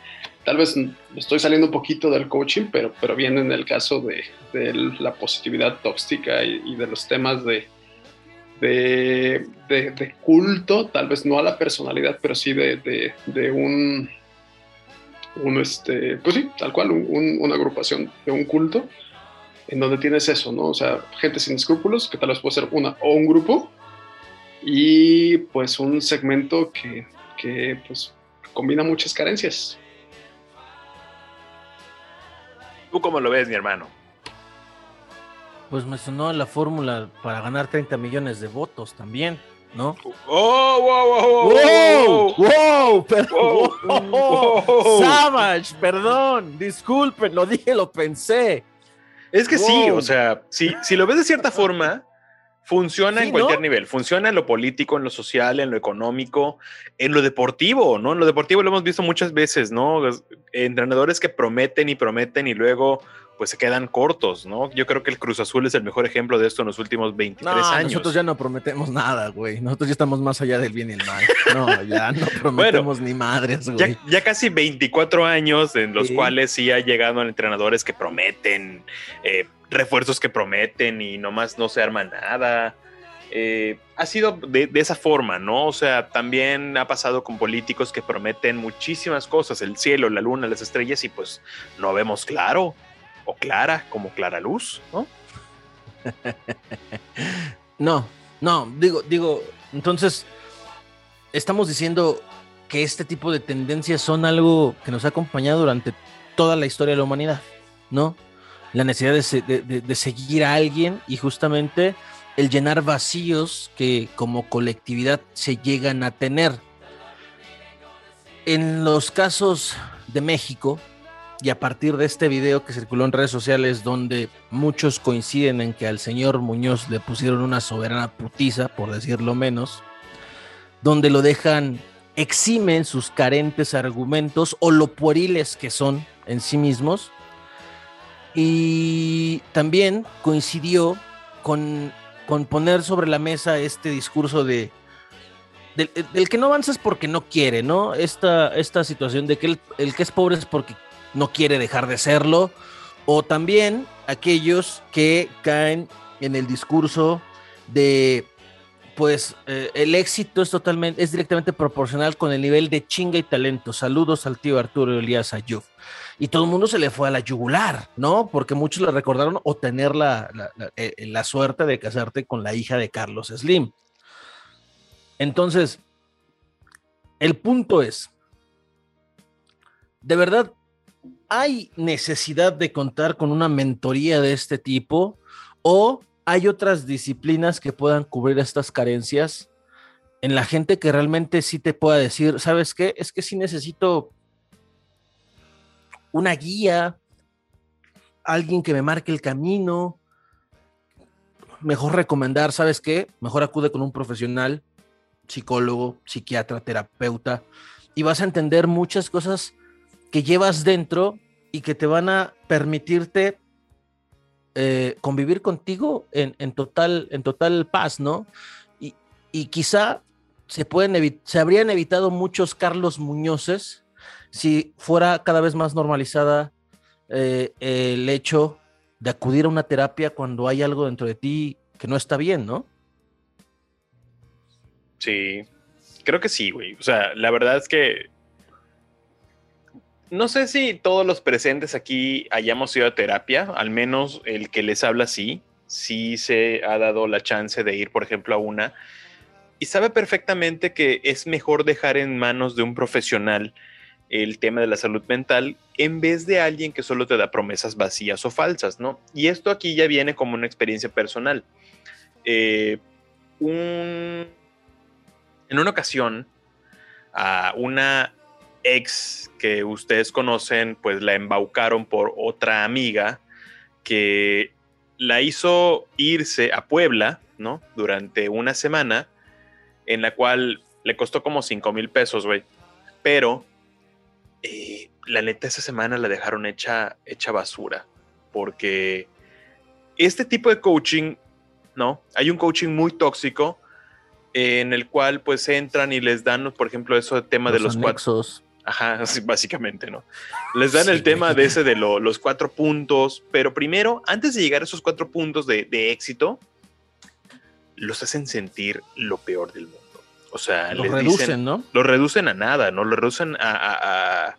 tal vez estoy saliendo un poquito del coaching, pero, pero viene en el caso de, la positividad tóxica y, de los temas de, de, culto, tal vez no a la personalidad, pero sí de, un, un, este, pues sí, tal cual, una agrupación de un culto en donde tienes eso, ¿no? O sea, gente sin escrúpulos, que tal vez puede ser una o un grupo, y pues un segmento que, que pues combina muchas carencias. ¿Tú cómo lo ves, mi hermano? Pues me sonó la fórmula para ganar 30 millones de votos también, ¿no? ¡Oh, wow, wow, wow! ¡Wow! wow, Savage, perdón, disculpen, lo dije, lo pensé. Es que sí, o sea, si, si lo ves de cierta forma, funciona en cualquier nivel. Funciona en lo político, en lo social, en lo económico, en lo deportivo, ¿no? En lo deportivo lo hemos visto muchas veces, ¿no? Entrenadores que prometen y prometen y luego pues se quedan cortos, ¿no? Yo creo que el Cruz Azul es el mejor ejemplo de esto en los últimos 23 años. Nosotros ya no prometemos nada, güey. Nosotros ya estamos más allá del bien y el mal. No, ya no prometemos ni madres, güey. Ya, casi 24 años en los cuales sí ha llegado a entrenadores que prometen, eh, refuerzos que prometen y nomás no se arma nada. Eh, ha sido de, de, esa forma, ¿no? O sea, también ha pasado con políticos que prometen muchísimas cosas, el cielo, la luna, las estrellas, y pues no vemos claro o clara como clara luz, ¿no? no, no, digo, digo, entonces estamos diciendo que este tipo de tendencias son algo que nos ha acompañado durante toda la historia de la humanidad, ¿no? La necesidad de, seguir a alguien y justamente el llenar vacíos que como colectividad se llegan a tener. En los casos de México, y a partir de este video que circuló en redes sociales donde muchos coinciden en que al señor Muñoz le pusieron una soberana putiza, por decirlo menos, donde lo dejan eximen sus carentes argumentos o lo pueriles que son en sí mismos. Y también coincidió con, con poner sobre la mesa este discurso de del, que no avanzas porque no quiere, ¿no? Esta, esta situación de que el, el que es pobre es porque no quiere dejar de serlo, o también aquellos que caen en el discurso de pues eh, el éxito es totalmente, es directamente proporcional con el nivel de chinga y talento. Saludos al tío Arturo Elías Ayub. Y todo el mundo se le fue a la yugular, ¿no? Porque muchos le recordaron o tener la, la, eh, la suerte de casarte con la hija de Carlos Slim. Entonces, el punto es, ¿de verdad ¿hay necesidad de contar con una mentoría de este tipo o hay otras disciplinas que puedan cubrir estas carencias en la gente que realmente sí te pueda decir, ¿sabes qué? Es que sí necesito una guía, alguien que me marque el camino. Mejor recomendar, ¿sabes qué? Mejor acude con un profesional, psicólogo, psiquiatra, terapeuta, y vas a entender muchas cosas que llevas dentro y que te van a permitirte eh, convivir contigo en, total, en total paz, ¿no? Y, y quizá se, pueden se habrían evitado muchos Carlos Muñozes si fuera cada vez más normalizada eh, el hecho de acudir a una terapia cuando hay algo dentro de ti que no está bien, ¿no? Sí, creo que sí, güey. O sea, la verdad es que no sé si todos los presentes aquí hayamos ido a terapia, al menos el que les habla sí, sí se ha dado la chance de ir, por ejemplo, a una, y sabe perfectamente que es mejor dejar en manos de un profesional el tema de la salud mental en vez de alguien que solo te da promesas vacías o falsas, ¿no? Y esto aquí ya viene como una experiencia personal. Eh, en una ocasión, a una ex que ustedes conocen, pues la embaucaron por otra amiga que la hizo irse a Puebla, ¿no? Durante una semana, en la cual le costó como 5 mil pesos, güey. Pero eh, la neta esa semana la dejaron hecha, hecha basura, porque este tipo de coaching, ¿no? Hay un coaching muy tóxico en el cual pues entran y les dan, por ejemplo, eso de tema de los cuatro. Ajá, básicamente, ¿no? Les dan el tema de ese de los cuatro puntos, pero primero, antes de llegar a esos cuatro puntos de, éxito, los hacen sentir lo peor del mundo. O sea, los reducen, ¿no? Los reducen a nada, ¿no? Los reducen a,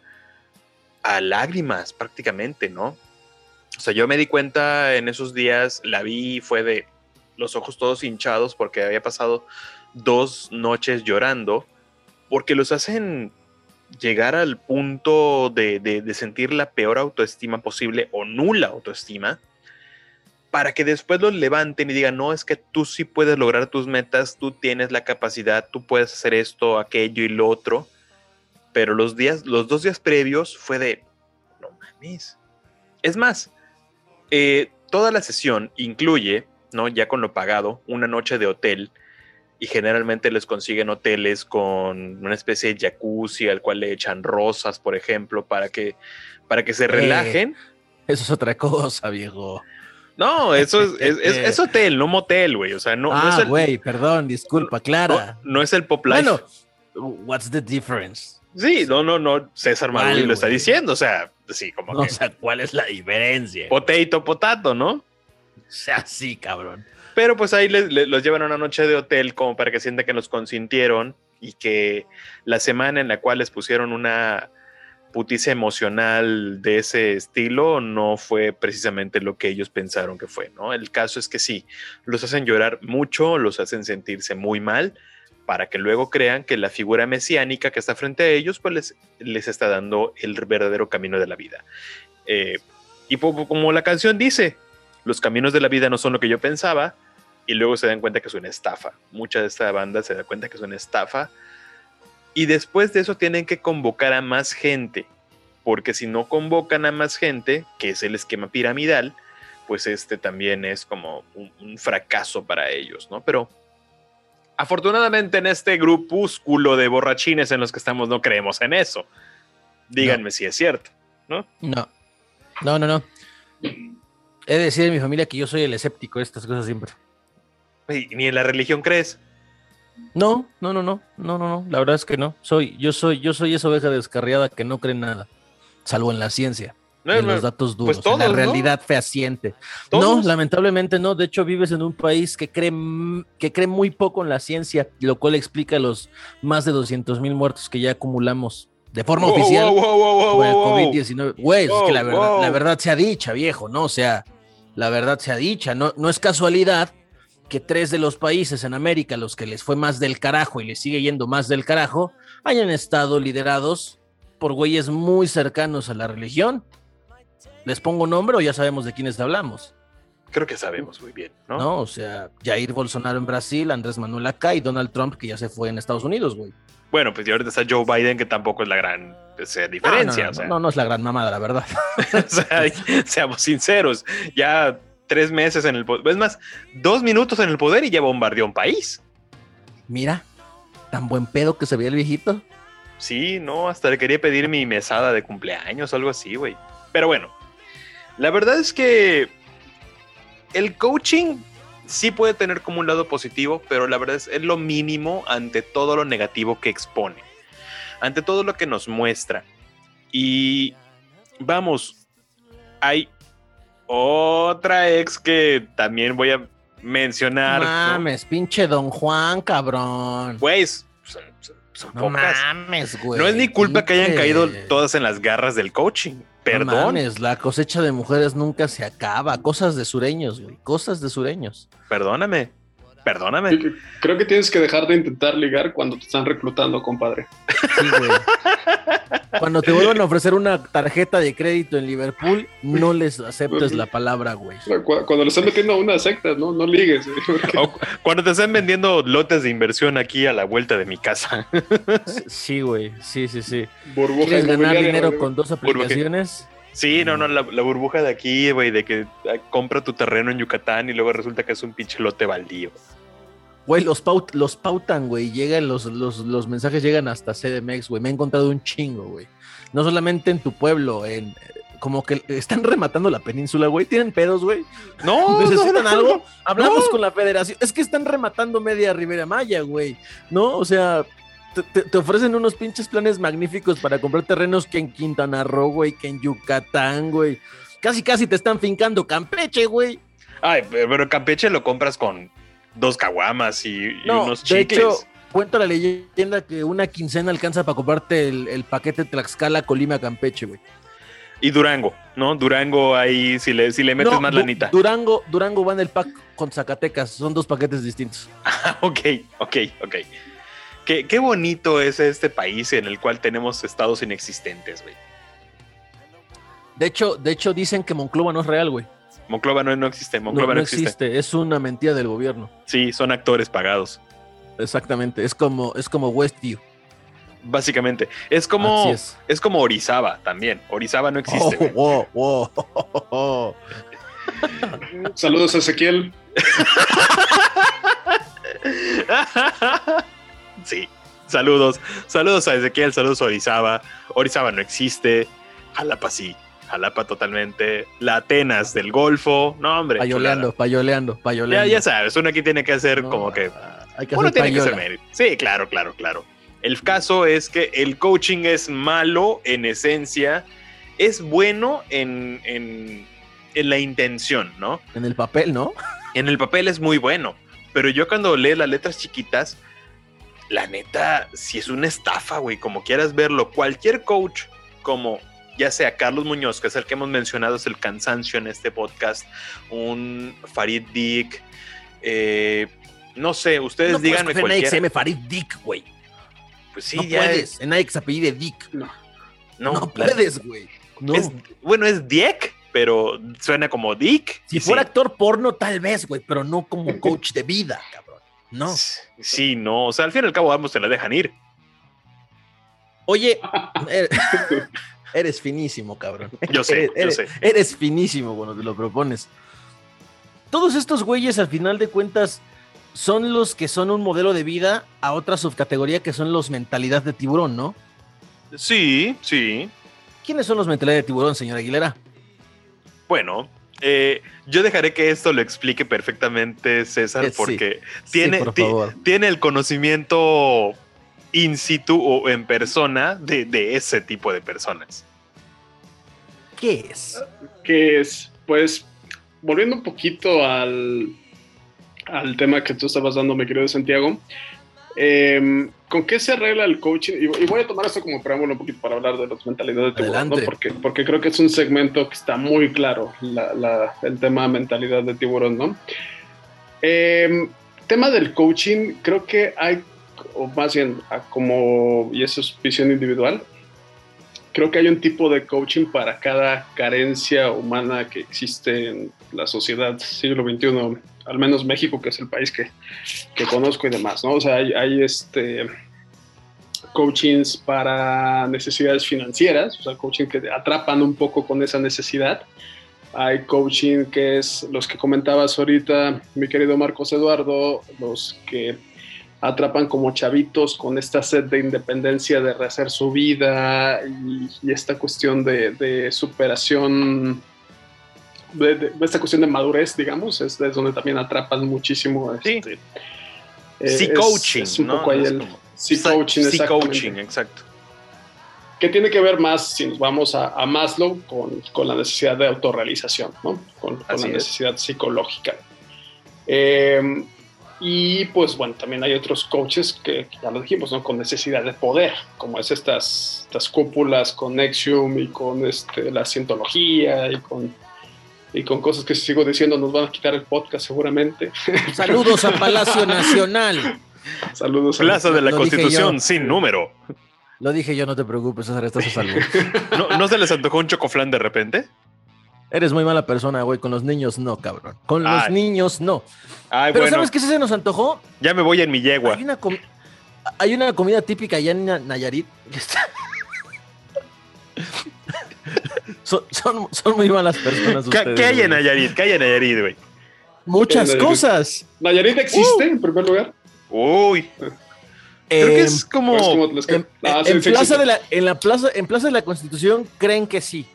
a, lágrimas prácticamente, ¿no? O sea, yo me di cuenta en esos días, la vi, fue de los ojos todos hinchados porque había pasado dos noches llorando, porque los hacen llegar al punto de, de, sentir la peor autoestima posible o nula autoestima, para que después los levanten y digan, no, es que tú sí puedes lograr tus metas, tú tienes la capacidad, tú puedes hacer esto, aquello y lo otro. Pero los días, los dos días previos fue de, no mames. Es más, eh, toda la sesión incluye, ¿no? Ya con lo pagado, una noche de hotel y generalmente les consiguen hoteles con una especie de jacuzzi al cual le echan rosas, por ejemplo, para que, para que se eh, relajen. eso es otra cosa, viejo. No, eso es, es, hotel, no motel, güey. O sea, no, ah, güey, perdón, disculpa, Clara. No, es el pop life. Bueno, what's the difference? Sí, no, no, no. César Manuel lo está diciendo. O sea, sí, como O sea, ¿cuál es la diferencia? Potato, potato, ¿no? O sea, sí, cabrón. Pero pues ahí los llevan a una noche de hotel como para que sientan que los consintieron y que la semana en la cual les pusieron una puticia emocional de ese estilo no fue precisamente lo que ellos pensaron que fue, ¿no? El caso es que sí, los hacen llorar mucho, los hacen sentirse muy mal, para que luego crean que la figura mesiánica que está frente a ellos, pues les, les está dando el verdadero camino de la vida. Eh, y como la canción dice, los caminos de la vida no son lo que yo pensaba, y luego se dan cuenta que es una estafa. Mucha de esta banda se da cuenta que es una estafa. Y después de eso tienen que convocar a más gente, porque si no convocan a más gente, que es el esquema piramidal, pues este también es como un, fracaso para ellos, ¿no? Pero afortunadamente en este grupúsculo de borrachines en los que estamos no creemos en eso. Díganme si es cierto, ¿no? No, no, no, no. He de decir en mi familia que yo soy el escéptico de estas cosas siempre. ¿Ni en la religión crees? No, no, no, no, no, no, no, la verdad es que no. Soy, yo soy, yo soy esa oveja descarriada que no cree en nada, salvo en la ciencia, en los datos pues duros, en la realidad fehaciente. No, lamentablemente no. De hecho, vives en un país que cree, que cree muy poco en la ciencia, lo cual explica los más de 200 mil muertos que ya acumulamos de forma oficial por el COVID-19. Güey, es que la verdad, la verdad sea dicha, viejo, ¿no? O sea, la verdad sea dicha, no, no es casualidad que tres de los países en América, los que les fue más del carajo y les sigue yendo más del carajo, hayan estado liderados por güeyes muy cercanos a la religión. ¿Les pongo nombre o ya sabemos de quiénes hablamos? Creo que sabemos muy bien, ¿no? No, o sea, Jair Bolsonaro en Brasil, Andrés Manuel acá y Donald Trump que ya se fue en Estados Unidos, güey. Bueno, pues y ahorita está Joe Biden que tampoco es la gran diferencia. No, no, es la gran mamada, la verdad. seamos sinceros, ya tres meses en el poder, es más, dos minutos en el poder y ya bombardeó un país. Mira, tan buen pedo que se veía el viejito. Sí, no, hasta le quería pedir mi mesada de cumpleaños o algo así, güey. Pero bueno, la verdad es que el coaching sí puede tener como un lado positivo, pero la verdad es, es lo mínimo ante todo lo negativo que expone, ante todo lo que nos muestra. Y vamos, hay otra ex que también voy a mencionar. Mames, pinche Don Juan, cabrón. Pues, no mames, güey. No es ni culpa que hayan caído todas en las garras del coaching. Perdón. No mames, la cosecha de mujeres nunca se acaba. Cosas de sureños, güey. Cosas de sureños. Perdóname. Perdóname. Creo que tienes que dejar de intentar ligar cuando te están reclutando, compadre. Sí, güey. Cuando te vuelvan a ofrecer una tarjeta de crédito en Liverpool, no les aceptes la palabra, güey. Cuando le están metiendo a una secta, no, no ligues. Cuando te están vendiendo lotes de inversión aquí a la vuelta de mi casa. Sí, güey. Sí, sí, sí. ¿Quieres ganar dinero con dos aplicaciones? Sí, no, no, la, burbuja de aquí, güey, de que ah, compra tu terreno en Yucatán y luego resulta que es un pinche lote baldío. Güey, los, los pautan, güey. Llegan, los, los, mensajes llegan hasta CDMX, güey. Me he encontrado un chingo, güey. No solamente en tu pueblo, en como que están rematando la península, güey. ¿Tienen pedos, güey? No. ¿Necesitan algo? Hablamos con la federación. Es que están rematando media Ribera Maya, güey. ¿No? O sea, te, ofrecen unos pinches planes magníficos para comprar terrenos que en Quintana Roo, güey, que en Yucatán, güey. Casi, casi te están fincando Campeche, güey. Ay, pero Campeche lo compras con dos caguamas y, unos chicles. De hecho, cuenta la leyenda que una quincena alcanza para comprarte el, paquete Tlaxcala, Colima, Campeche, güey. Y Durango, ¿no? Durango ahí, si le, si le metes más lanita. Durango, Durango va en el pack con Zacatecas, son dos paquetes distintos. ok, ok, ok. Qué, qué bonito es este país en el cual tenemos estados inexistentes, güey. De hecho, de hecho, dicen que Monclova no es real, güey. Monclova no, no existe, Monclova no, existe. Es una mentira del gobierno. Sí, son actores pagados. Exactamente, es como, es como Westview. Básicamente, es como es. como Orizaba también. Orizaba no existe. Oh, Saludos a Ezequiel. sí, saludos. Saludos a Ezequiel, saludos a Orizaba. Orizaba no existe. Jalapa sí. Jalapa totalmente, la Atenas del Golfo, no hombre. Payoleando, payoleando, payoleando. Ya, ya sabes, uno aquí tiene que hacer como que... Hay que uno tiene que hacer Sí, claro, claro, claro. El caso es que el coaching es malo en esencia, es bueno en, en, en la intención, ¿no? En el papel, ¿no? En el papel es muy bueno, pero yo cuando leo las letras chiquitas, la neta, si es una estafa, güey, como quieras verlo, cualquier coach como ya sea Carlos Muñoz, que es el que hemos mencionado, es el cansancio en este podcast, un Farid Dick, eh, no sé, ustedes no díganme En Nike se llame Farid Dick, güey. Pues sí, no ya puedes. En Nike se apellide Dick. No. No, puedes, güey. No. bueno, es Dick, pero suena como Dick. Si fuera actor porno, tal vez, güey, pero no como coach de vida, cabrón. No. Sí, no. O sea, al fin y al cabo ambos se la dejan ir. Oye, eh, Eres finísimo, cabrón. Yo sé, eres, yo sé. Eres finísimo cuando te lo propones. Todos estos güeyes, al final de cuentas, son los que son un modelo de vida a otra subcategoría que son los mentalidad de tiburón, ¿no? Sí, sí. ¿Quiénes son los mentalidad de tiburón, señora Aguilera? Bueno, eh, yo dejaré que esto lo explique perfectamente César, eh, porque tiene, tiene el conocimiento in situ o en persona de, ese tipo de personas. ¿Qué es? ¿Qué es? Pues, volviendo un poquito al, al tema que tú estabas dando, mi querido Santiago, em, ¿con qué se arregla el coaching? Y, voy a tomar esto como preámbulo un poquito para hablar de las mentalidades de tiburón, porque, porque creo que es un segmento que está muy claro, el tema mentalidad de tiburón, ¿no? Em, tema del coaching, creo que hay o más bien como, y eso es visión individual, creo que hay un tipo de coaching para cada carencia humana que existe en la sociedad siglo XXI, al menos México, que es el país que, que conozco y demás, ¿no? O sea, hay, este coachings para necesidades financieras, o sea, coaching que atrapan un poco con esa necesidad. Hay coaching que es los que comentabas ahorita, mi querido Marcos Eduardo, los que atrapan como chavitos con esta sed de independencia, de rehacer su vida y, esta cuestión de, superación, de, esta cuestión de madurez, digamos, es, es donde también atrapan muchísimo. Este, sí. coaching. Es, un poco ahí el sí coaching, coaching, exacto. Que tiene que ver más, si nos vamos a, Maslow, con, con, la necesidad de autorrealización, ¿no? con, con la necesidad psicológica. Eh, y pues bueno, también hay otros coaches que, ya lo dijimos, ¿no? con necesidad de poder, como es estas, estas cúpulas con Nexium y con este, la cientología y con, y con cosas que si sigo diciendo nos van a quitar el podcast seguramente. Saludos a Palacio Nacional. Saludos a Plaza de la Constitución sin número. Lo dije yo, no te preocupes, César, estás a salvo. ¿No, ¿No se les antojó un chocoflán de repente? Eres muy mala persona, güey. Con los niños no, cabrón. Con los niños no. Pero ¿sabes qué se nos antojó? Ya me voy en mi yegua. Hay una, comida típica allá en Nayarit. son, muy malas personas. ¿Qué, hay en Nayarit? ¿Qué hay en Nayarit, güey? Muchas cosas. ¿Nayarit existe uh. en primer lugar? Uy. Creo que es como. en, plaza de la, en la plaza, en Plaza de la Constitución creen que sí.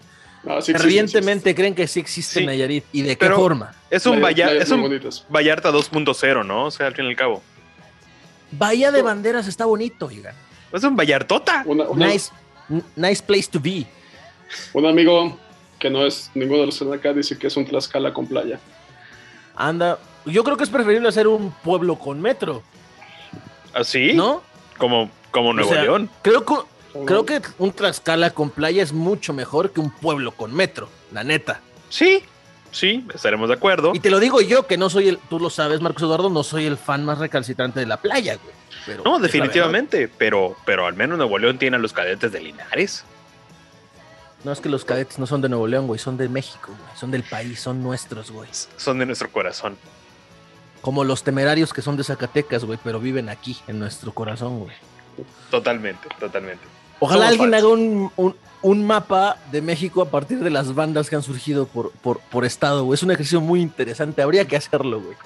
No, creen que sí existe Nayarit. ¿Y de qué forma? Es un, Vallarta, es un Vallarta 2.0, ¿no? O sea, al fin y al cabo. Bahía de Banderas está bonito, oigan. Es un Vallartota. Nice, nice place to be. Un amigo que no es ninguno de los de acá dice que es un Tlaxcala con playa. Anda, yo creo que es preferible hacer un pueblo con metro. ¿Así? ¿Ah, ¿No? Como, como Nuevo León. Creo que Creo que un Tlaxcala con playa es mucho mejor que un pueblo con metro, la neta. Sí, sí, estaremos de acuerdo. Y te lo digo yo, que no soy el, tú lo sabes, Marcos Eduardo, no soy el fan más recalcitrante de la playa, güey. no, definitivamente, pero, pero al menos Nuevo León tiene a los cadetes de Linares. No es que los cadetes no son de Nuevo León, güey, son de México, güey. Son del país, son nuestros, güey. Son de nuestro corazón. Como los temerarios que son de Zacatecas, güey, pero viven aquí, en nuestro corazón, güey. Totalmente, totalmente. Ojalá alguien haga un, mapa de México a partir de las bandas que han surgido por, por, estado, güey. Es un ejercicio muy interesante. Habría que hacerlo, güey.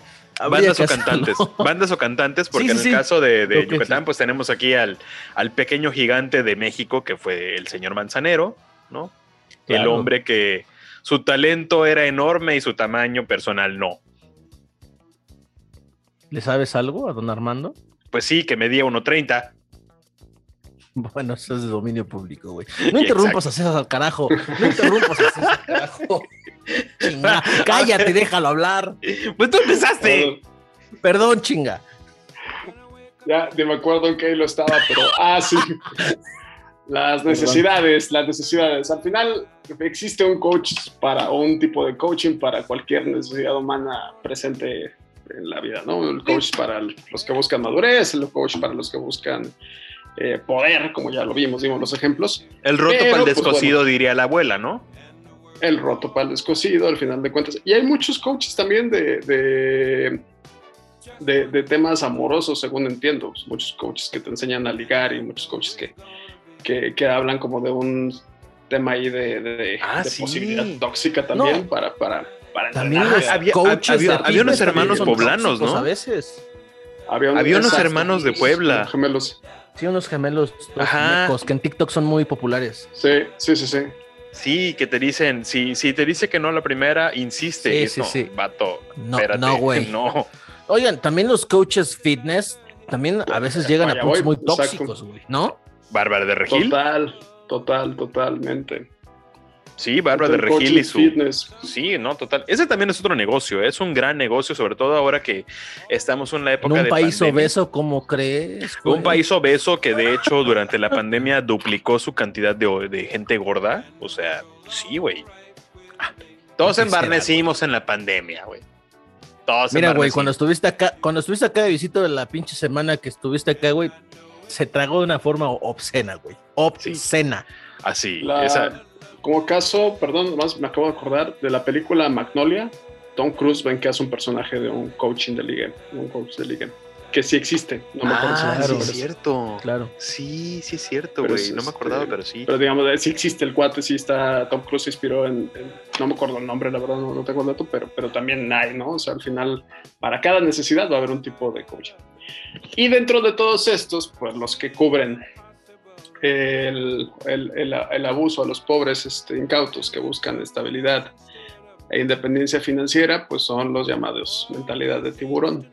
bandas o cantantes. Bandas o cantantes, porque en el caso de, Yucatán, pues tenemos aquí al, al pequeño gigante de México, que fue el señor Manzanero, ¿no? El hombre que su talento era enorme y su tamaño personal no. ¿Le sabes algo a don Armando? Pues sí, que medía 1.30. Bueno, eso es de dominio público, güey. No interrumpas a César al carajo. No interrumpas a César al carajo. Chinga, cállate, déjalo hablar. Pues tú empezaste. Perdón, chinga. Ya, ni me acuerdo en qué lo estaba, pero. Ah, sí. Las necesidades, las necesidades. Al final existe un coach para un tipo de coaching para cualquier necesidad humana presente en la vida, ¿no? El coach para los que buscan madurez, el coach para los que buscan eh, poder, como ya lo vimos, dimos los ejemplos. El roto para el pues, descosido, diría la abuela, ¿no? El roto para el descosido, al final de cuentas. Y hay muchos coaches también de, de, temas amorosos, según entiendo. Muchos coaches que te enseñan a ligar y muchos coaches que, que, hablan como de un tema ahí de, ah, posibilidad tóxica también para, para, para también había, había, unos hermanos poblanos, ¿no? A veces. Había, unos hermanos de Puebla. Gemelos. Sí, unos gemelos que en TikTok son muy populares. Sí, sí, sí, sí. Sí, que te dicen, si, si te dice que no la primera, insiste. Sí, sí, sí. Vato, no, no, güey. No. Oigan, también los coaches fitness también a veces llegan a puntos muy tóxicos, güey, ¿no? Bárbara de Regil. Total, total, totalmente. Sí, Bárbara de Regil y su. Fitness. Sí, no, total. Ese también es otro negocio, es un gran negocio, sobre todo ahora que estamos en la época ¿En un país obeso, ¿cómo crees? Un país obeso que de hecho durante la pandemia duplicó su cantidad de, gente gorda. O sea, sí, güey. Todos embarnecimos en la pandemia, güey. Todos Mira, güey, cuando estuviste acá, cuando estuviste acá de visita de la pinche semana que estuviste acá, güey, se tragó de una forma obscena, güey. Obscena. Así, esa como caso, perdón, más me acabo de acordar de la película Magnolia. Tom Cruise ven que hace un personaje de un coaching de liga, un coach de liga. que sí existe. No me acuerdo ah, sí es cierto. Claro. Sí, sí es cierto, güey. No me acordaba, este, pero sí. Pero digamos, sí existe el cuate, sí está. Tom Cruise se inspiró en, No me acuerdo el nombre, la verdad, no, tengo el dato, pero, pero también hay, ¿no? O sea, al final, para cada necesidad va a haber un tipo de coaching. Y dentro de todos estos, pues los que cubren el, el, el, abuso a los pobres este, incautos que buscan estabilidad e independencia financiera, pues son los llamados mentalidad de tiburón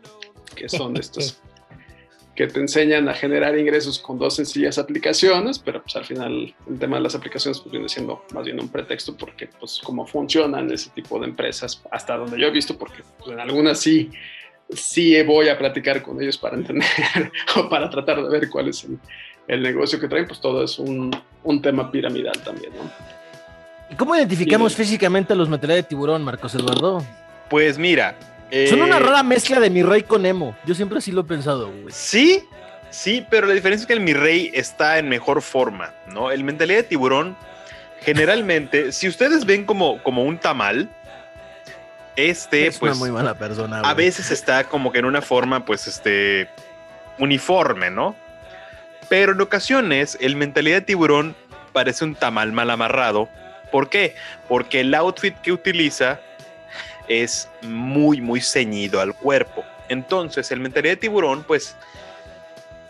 que son estos que te enseñan a generar ingresos con dos sencillas aplicaciones, pero pues al final el tema de las aplicaciones pues viene siendo más bien un pretexto porque pues cómo funcionan ese tipo de empresas, hasta donde yo he visto, porque pues, en algunas sí, sí voy a platicar con ellos para entender o para tratar de ver cuál es el, negocio que traen, pues todo es un, un tema piramidal también, ¿no? ¿Y cómo identificamos físicamente a los materiales de tiburón, Marcos Eduardo? Pues mira, son una eh, rara mezcla de mi rey con emo. Yo siempre así lo he pensado, güey. Sí, sí, pero la diferencia es que el mi rey está en mejor forma, ¿no? El mentalidad de tiburón, generalmente, si ustedes ven como, como un tamal, este, es pues. Una muy mala persona. A veces está como que en una forma, pues, este. uniforme, ¿no? Pero en ocasiones, el mentalidad de tiburón parece un tamal mal amarrado. ¿Por qué? Porque el outfit que utiliza es muy, muy ceñido al cuerpo. Entonces, el mentalidad de tiburón, pues,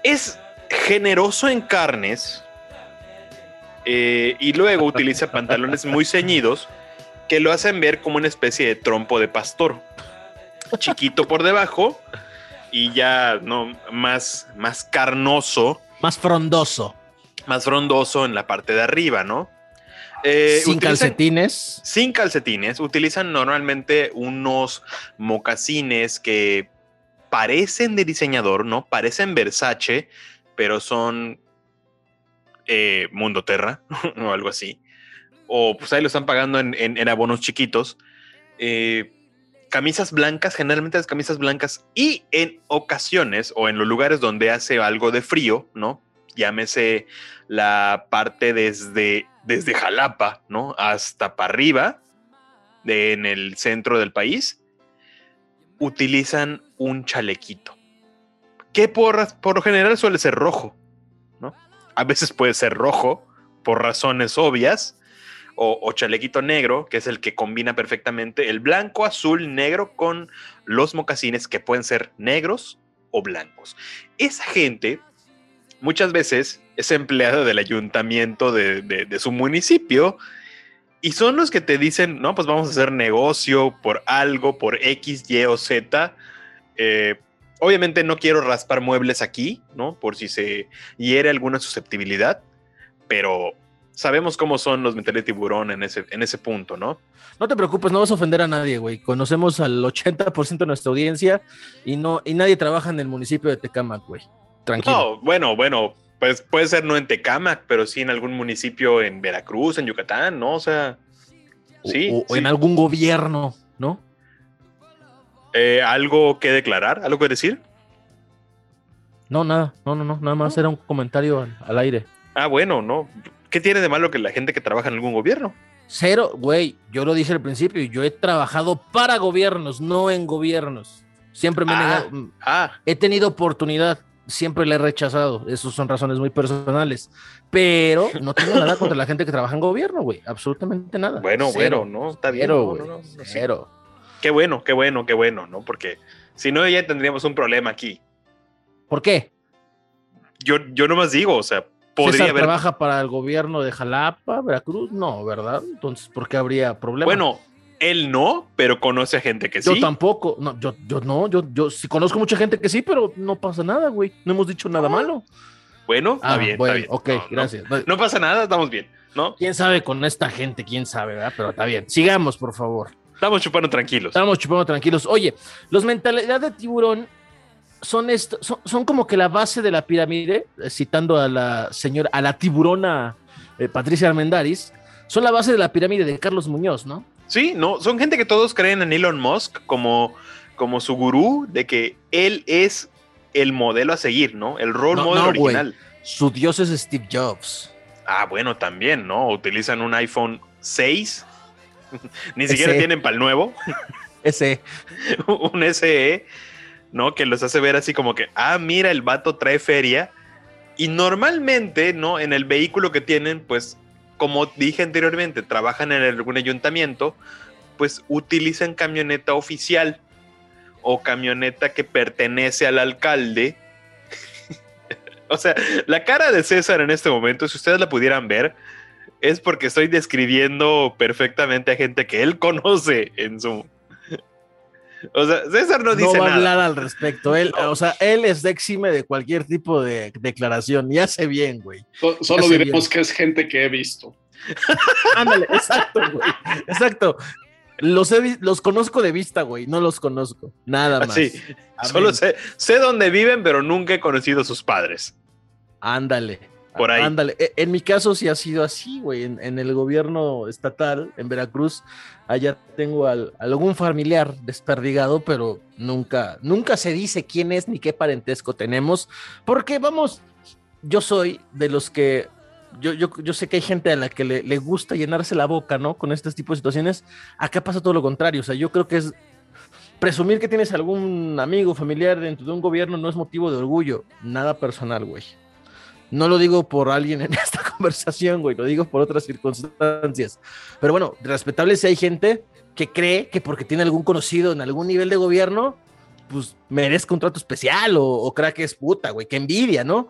es generoso en carnes eh, y luego utiliza pantalones muy ceñidos que lo hacen ver como una especie de trompo de pastor. Chiquito por debajo y ya no más, más carnoso. Más frondoso. Más frondoso en la parte de arriba, ¿no? Eh, sin calcetines. Sin calcetines. Utilizan normalmente unos mocasines que parecen de diseñador, ¿no? Parecen Versace, pero son eh, Mundo Terra o algo así. O pues ahí lo están pagando en, abonos chiquitos. Eh, camisas blancas, generalmente las camisas blancas, y en ocasiones o en los lugares donde hace algo de frío, ¿no? Llámese la parte desde desde Jalapa, ¿no? Hasta para arriba, en el centro del país, utilizan un chalequito, que por, por lo general suele ser rojo, ¿no? A veces puede ser rojo, por razones obvias, o, o, chalequito negro, que es el que combina perfectamente el blanco, azul, negro con los mocasines que pueden ser negros o blancos. Esa gente muchas veces es empleado del ayuntamiento de, su municipio y son los que te dicen, no, pues vamos a hacer negocio por algo, por X, Y o Z. Eh, obviamente no quiero raspar muebles aquí, ¿no? Por si se hiere alguna susceptibilidad, pero sabemos cómo son los metales de tiburón en ese, en ese punto, ¿no? No te preocupes, no vas a ofender a nadie, güey. Conocemos al 80% de nuestra audiencia y, no, y nadie trabaja en el municipio de Tecámac, güey. Tranquilo. No, bueno, bueno, pues puede ser no en Tecámac, pero sí en algún municipio en Veracruz, en Yucatán, ¿no? O sea, sí. O, en algún gobierno, ¿no? Eh, ¿Algo que declarar? ¿Algo que decir? No, nada, no, no, no, nada más era un comentario al, aire. Ah, bueno, no. ¿Qué tiene de malo que la gente que trabaja en algún gobierno? Cero, güey, yo lo dije al principio, yo he trabajado para gobiernos, no en gobiernos. Siempre me he ah, negado. Ah. He tenido oportunidad siempre le he rechazado. Esas son razones muy personales. Pero no tengo nada contra la gente que trabaja en gobierno, güey. Absolutamente nada. Bueno, bueno, no, está bien. Cero, Qué bueno, qué bueno, qué bueno, ¿no? Porque si no, ya tendríamos un problema aquí. ¿Por qué? Yo, yo nomás digo, o sea, podría haber... trabaja para el gobierno de Jalapa, Veracruz? No, ¿verdad? Entonces, ¿por qué habría problema? Bueno, él no, pero conoce a gente que sí. Yo tampoco. No, yo, yo no, yo, yo sí conozco mucha gente que sí, pero no pasa nada, güey. No hemos dicho nada ah. malo. Bueno, está ah, bien, está bien. Ok, gracias. No, pasa nada, estamos bien, ¿no? Quién sabe con esta gente, quién sabe, ¿verdad? Pero está bien. Sigamos, por favor. Estamos chupando tranquilos. Estamos chupando tranquilos. Oye, los mentalidad de tiburón son, esto, son, como que la base de la pirámide, eh, citando a la señora, a la tiburona eh, Patricia Armendaris, son la base de la pirámide de Carlos Muñoz, ¿no? Sí, no, son gente que todos creen en Elon Musk como, como su gurú, de que él es el modelo a seguir, ¿no? El role model original. Su dios es Steve Jobs. Ah, bueno, también, ¿no? Utilizan un iPhone 6. Ni siquiera tienen para el nuevo. SE. un SE. ¿No? Que los hace ver así como que, ah, mira, el vato trae feria. Y normalmente, ¿no? En el vehículo que tienen, pues, como dije anteriormente, trabajan en algún ayuntamiento, pues utilizan camioneta oficial o camioneta que pertenece al alcalde. o sea, la cara de César en este momento, si ustedes la pudieran ver, es porque estoy describiendo perfectamente a gente que él conoce en su, o sea, César no dice no va a hablar al respecto. Él, o sea, él es déxime de cualquier tipo de declaración. Y hace bien, güey. Solo diremos que es gente que he visto. Ándale, exacto, güey. Exacto. Los, los conozco de vista, güey. No los conozco. Nada más. Sí. Solo sé, sé dónde viven, pero nunca he conocido a sus padres. Ándale. Por ahí. Ándale. E, en mi caso sí ha sido así, güey. En, el gobierno estatal, en Veracruz, allá tengo algún familiar desperdigado, pero nunca, nunca se dice quién es ni qué parentesco tenemos. Porque, vamos, yo soy de los que. Yo, yo, yo sé que hay gente a la que le, le gusta llenarse la boca, ¿no? Con este tipo de situaciones. Acá pasa todo lo contrario. O sea, yo creo que es presumir que tienes algún amigo familiar dentro de un gobierno no es motivo de orgullo, nada personal, güey. No lo digo por alguien en esta conversación, güey, lo digo por otras circunstancias. Pero bueno, respetable si hay gente que cree que porque tiene algún conocido en algún nivel de gobierno, pues merezca un trato especial o, o crea que es puta, güey, que envidia, ¿no?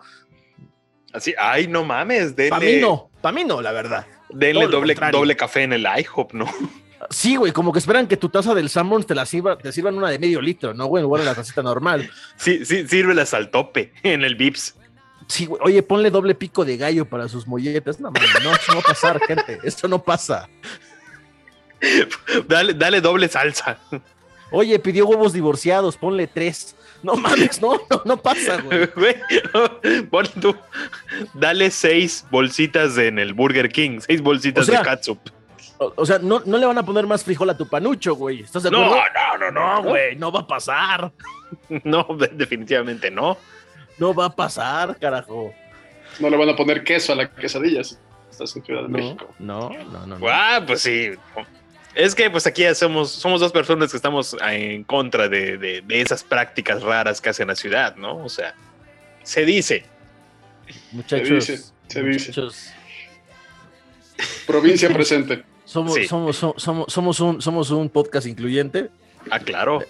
Así, ay, no mames, denle. Para mí no, para mí no, la verdad. Denle doble, doble café en el IHOP, ¿no? Sí, güey, como que esperan que tu taza del Salmon te la sirva, te sirvan una de medio litro, ¿no, güey? De la tacita normal. Sí, sí, sírvelas al tope en el Vips. Sí, Oye, ponle doble pico de gallo para sus molletas. No, no, eso no va a pasar, gente. Esto no pasa. Dale, dale doble salsa. Oye, pidió huevos divorciados, ponle tres. No mames, no, no, pasa, güey. Pon tú, dale seis bolsitas en el Burger King, seis bolsitas de catsup. O, sea, no, no, le van a poner más frijol a tu panucho, güey. ¿Estás de acuerdo? No, no, no, no, güey, no va a pasar. No, definitivamente no. No va a pasar, carajo. No le van a poner queso a la quesadilla. Estás en Ciudad de no, México. No, no, no. Ah, pues sí. Es que pues aquí somos, somos dos personas que estamos en contra de, de, esas prácticas raras que hace la ciudad, ¿no? O sea, se dice. Muchachos. Se dice. Se dice. Provincia presente. Somos, somos, somos, somos, un, somos un podcast incluyente. Ah, claro.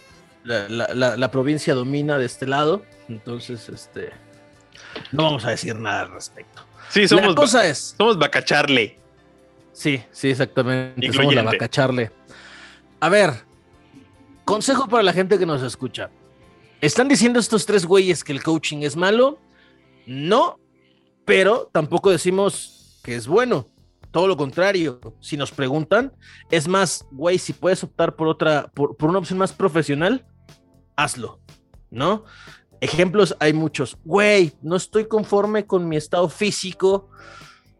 La, la, la, provincia domina de este lado. Entonces, este, no vamos a decir nada al respecto. Sí, somos, la cosa es, somos vacacharle. Sí, sí, exactamente. Somos la vacacharle. A ver, consejo para la gente que nos escucha. ¿Están diciendo estos tres güeyes que el coaching es malo? No, pero tampoco decimos que es bueno. Todo lo contrario, si nos preguntan, es más, güey, si puedes optar por otra, por, por una opción más profesional, hazlo, ¿no? Ejemplos hay muchos. Güey, no estoy conforme con mi estado físico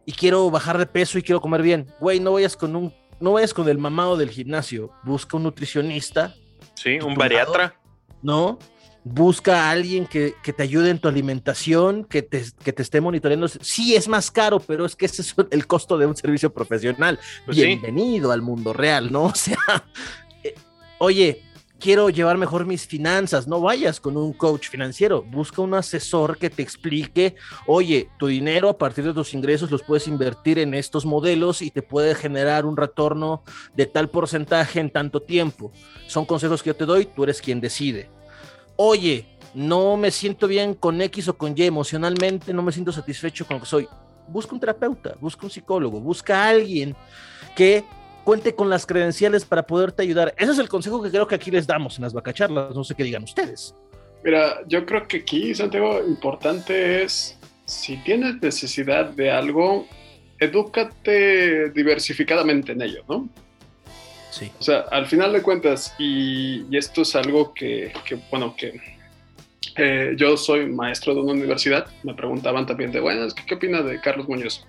y quiero bajar de peso y quiero comer bien. Güey, no vayas con un, no vayas con el mamado del gimnasio. Busca un nutricionista. Sí, un bariatra. ¿No? Busca a alguien que, te ayude en tu alimentación, que te, que te, esté monitoreando. Sí, es más caro, pero es que ese es el costo de un servicio profesional. Pues Bienvenido al mundo real, ¿no? O sea, eh, oye, quiero llevar mejor mis finanzas, no vayas con un coach financiero, busca un asesor que te explique, oye, tu dinero a partir de tus ingresos los puedes invertir en estos modelos y te puede generar un retorno de tal porcentaje en tanto tiempo. Son consejos que yo te doy, tú eres quien decide. Oye, no me siento bien con X o con Y emocionalmente, no me siento satisfecho con lo que soy. Busca un terapeuta, busca un psicólogo, busca alguien que cuente con las credenciales para poderte ayudar. Ese es el consejo que creo que aquí les damos en las vacacharlas. No sé qué digan ustedes. Mira, yo creo que aquí, Santiago, importante es, si tienes necesidad de algo, edúcate diversificadamente en ello, ¿no? Sí. O sea, al final de cuentas, y, esto es algo que, bueno, que eh, yo soy maestro de una universidad, me preguntaban también de, bueno, ¿qué opina de Carlos Muñoz?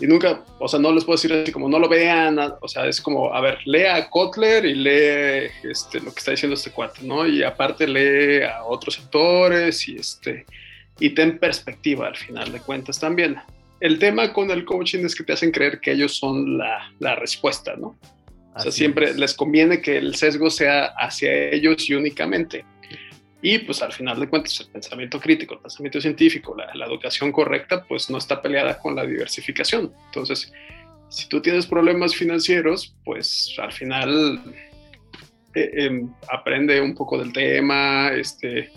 Y nunca, o sea, no les puedo decir así como no lo vean, o sea, es como, a ver, lea a Kotler y lee este, lo que está diciendo este cuate, ¿no? Y aparte lee a otros autores y, este, y ten perspectiva al final de cuentas también. El tema con el coaching es que te hacen creer que ellos son la, la respuesta, ¿no? O sea, siempre les conviene que el sesgo sea hacia ellos y únicamente. Y pues al final de cuentas el pensamiento crítico, el pensamiento científico, la, la educación correcta, pues no está peleada con la diversificación. Entonces, si tú tienes problemas financieros, pues al final eh, em, aprende un poco del tema, este,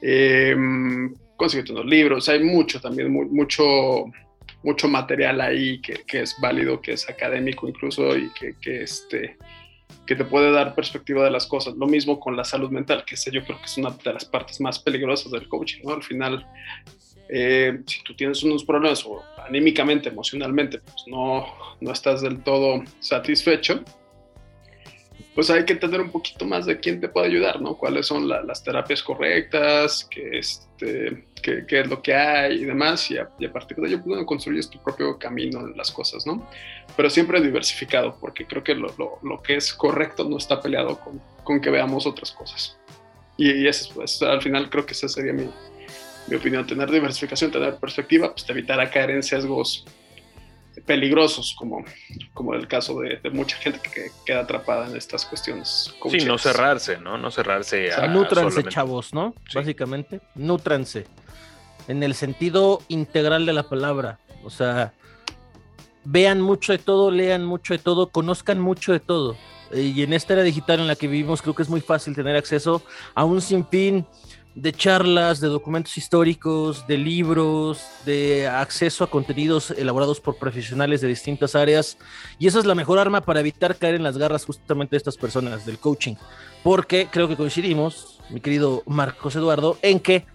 eh, unos libros, hay mucho también, mucho, mucho material ahí que, que, es válido, que es académico incluso y que, que, este, que te puede dar perspectiva de las cosas. Lo mismo con la salud mental, que sé, yo creo que es una de las partes más peligrosas del coaching, ¿no? Al final, eh, si tú tienes unos problemas o anímicamente, emocionalmente, pues no, no estás del todo satisfecho, pues hay que entender un poquito más de quién te puede ayudar, ¿no? Cuáles son las terapias correctas, qué, este, qué, es lo que hay y demás, y a, partir de ello pues, construyes tu propio camino en las cosas, ¿no? Pero siempre diversificado, porque creo que lo, lo, lo que es correcto no está peleado con, con que veamos otras cosas. Y, y eso, pues, al final creo que esa sería mi, mi opinión, tener diversificación, tener perspectiva, pues te evitará caer en sesgos peligrosos, como, como el caso de, mucha gente que queda atrapada en estas cuestiones. Sí, no cerrarse, ¿no? No cerrarse a. Nútranse, chavos, ¿no? Básicamente, nútranse. En el sentido integral de la palabra. O sea, vean mucho de todo, lean mucho de todo, conozcan mucho de todo. Y en esta era digital en la que vivimos, creo que es muy fácil tener acceso a un sinfín de charlas, de documentos históricos, de libros, de acceso a contenidos elaborados por profesionales de distintas áreas. Y esa es la mejor arma para evitar caer en las garras justamente de estas personas, del coaching. Porque creo que coincidimos, mi querido Marcos Eduardo, en que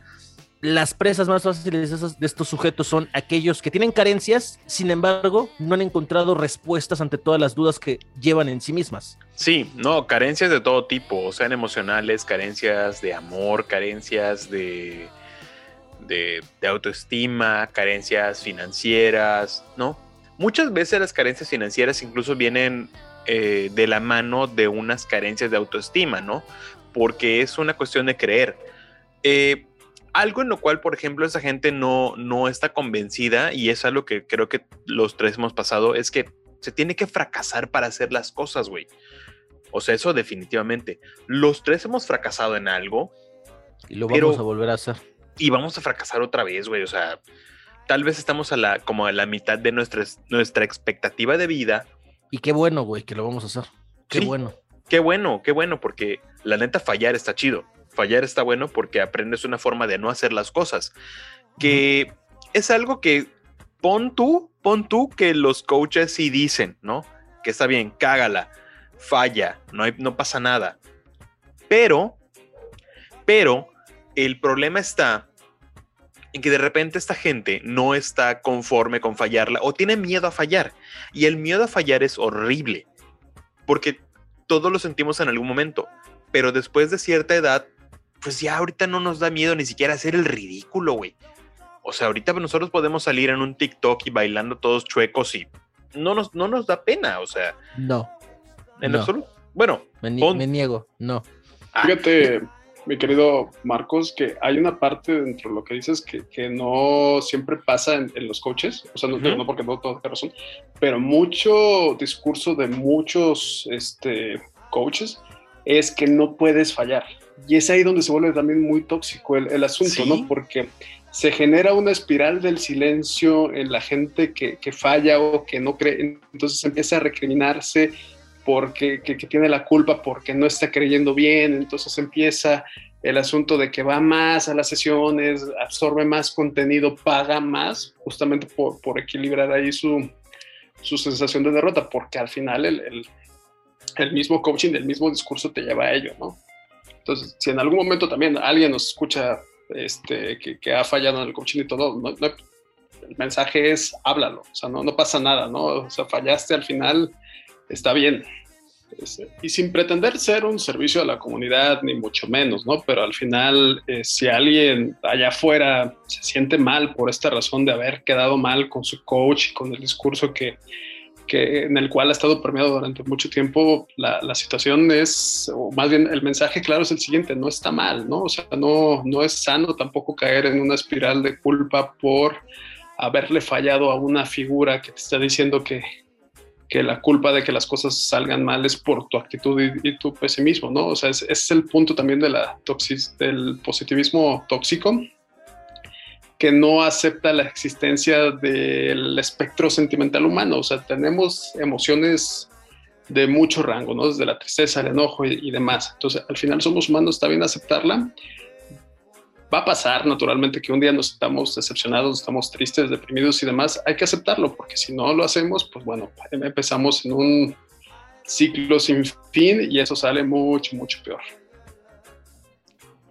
las presas más fáciles de estos sujetos son aquellos que tienen carencias, sin embargo, no han encontrado respuestas ante todas las dudas que llevan en sí mismas. Sí, no, carencias de todo tipo, sean emocionales, carencias de amor, carencias de, de, autoestima, carencias financieras, ¿no? Muchas veces las carencias financieras incluso vienen eh, de la mano de unas carencias de autoestima, ¿no? Porque es una cuestión de creer. Eh, algo en lo cual, por ejemplo, esa gente no, no está convencida, y es algo que creo que los tres hemos pasado, es que se tiene que fracasar para hacer las cosas, güey. O sea, eso definitivamente. Los tres hemos fracasado en algo. Y lo vamos a volver a hacer. Y vamos a fracasar otra vez, güey. O sea, tal vez estamos a la, como a la mitad de nuestra, nuestra expectativa de vida. Y qué bueno, güey, que lo vamos a hacer. Qué bueno. Qué bueno, qué bueno, porque la neta fallar está chido fallar está bueno porque aprendes una forma de no hacer las cosas. Que es algo que pon tú, pon tú que los coaches sí dicen, ¿no? Que está bien, cágala, falla, no, no pasa nada. Pero, pero, el problema está en que de repente esta gente no está conforme con fallarla o tiene miedo a fallar. Y el miedo a fallar es horrible, porque todos lo sentimos en algún momento, pero después de cierta edad pues ya ahorita no nos da miedo ni siquiera hacer el ridículo, güey. O sea, ahorita nosotros podemos salir en un TikTok y bailando todos chuecos y no nos, no nos da pena, o sea. No. En absoluto. Bueno, me, niego, no. Ah. Fíjate, mi querido Marcos, que hay una parte dentro de lo que dices que, no siempre pasa en, los coaches, o sea, no, no porque no tengo razón, pero mucho discurso de muchos este, coaches es que no puedes fallar. Y es ahí donde se vuelve también muy tóxico el, asunto, ¿no? Porque se genera una espiral del silencio en la gente que, falla o que no cree, entonces empieza a recriminarse porque que, tiene la culpa porque no está creyendo bien, entonces empieza el asunto de que va más a las sesiones, absorbe más contenido, paga más, justamente por, por equilibrar ahí su, su sensación de derrota, porque al final el, el, el mismo coaching, el mismo discurso te lleva a ello, ¿no? Entonces, si en algún momento también alguien nos escucha este, que, ha fallado en el coaching y todo, el mensaje es háblalo, o sea, no, no pasa nada, ¿no? O sea, fallaste al final, está bien. Y sin pretender ser un servicio a la comunidad, ni mucho menos, ¿no? Pero al final, eh, si alguien allá afuera se siente mal por esta razón de haber quedado mal con su coach, con el discurso que, que, en el cual ha estado permeado durante mucho tiempo, la, la, situación es, o más bien el mensaje claro es el siguiente, no está mal, ¿no? O sea, no, no es sano tampoco caer en una espiral de culpa por haberle fallado a una figura que te está diciendo que, que la culpa de que las cosas salgan mal es por tu actitud y, tu pesimismo, ¿no? O sea, ese es el punto también de la toxis, del positivismo tóxico, que no acepta la existencia del espectro sentimental humano. O sea, tenemos emociones de mucho rango, ¿no? Desde la tristeza, el enojo y, y demás. Entonces, al final somos humanos, está bien aceptarla va a pasar naturalmente que un día nos estamos decepcionados, estamos tristes, deprimidos y demás, hay que aceptarlo, porque si no lo hacemos, pues bueno, empezamos en un ciclo sin fin y eso sale mucho, mucho peor.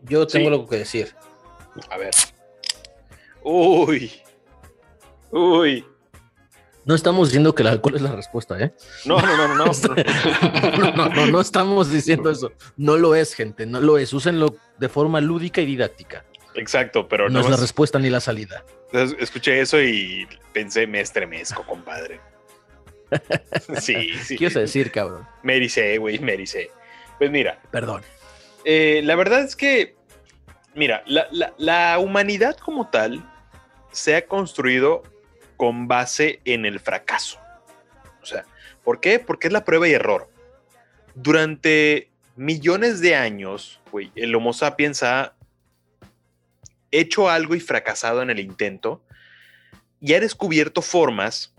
Yo tengo algo que decir. A ver. Uy. Uy. No estamos diciendo que el alcohol es la respuesta, ¿eh? No, no, no, no. No, no, no, no, estamos diciendo eso. No lo es, gente, no lo es. Úsenlo de forma lúdica y didáctica. Exacto, pero no, es la respuesta ni la salida. Escuché eso y pensé, me estremezco, compadre. sí, sí. ¿Qué ibas a decir, cabrón? Me ericé, güey, me ericé. Pues mira. Perdón. Eh, la verdad es que, mira, la, la humanidad como tal se ha construido con base en el fracaso. O sea, ¿por qué? Porque es la prueba y error. Durante millones de años, el Homo sapiens ha hecho algo y fracasado en el intento y ha descubierto formas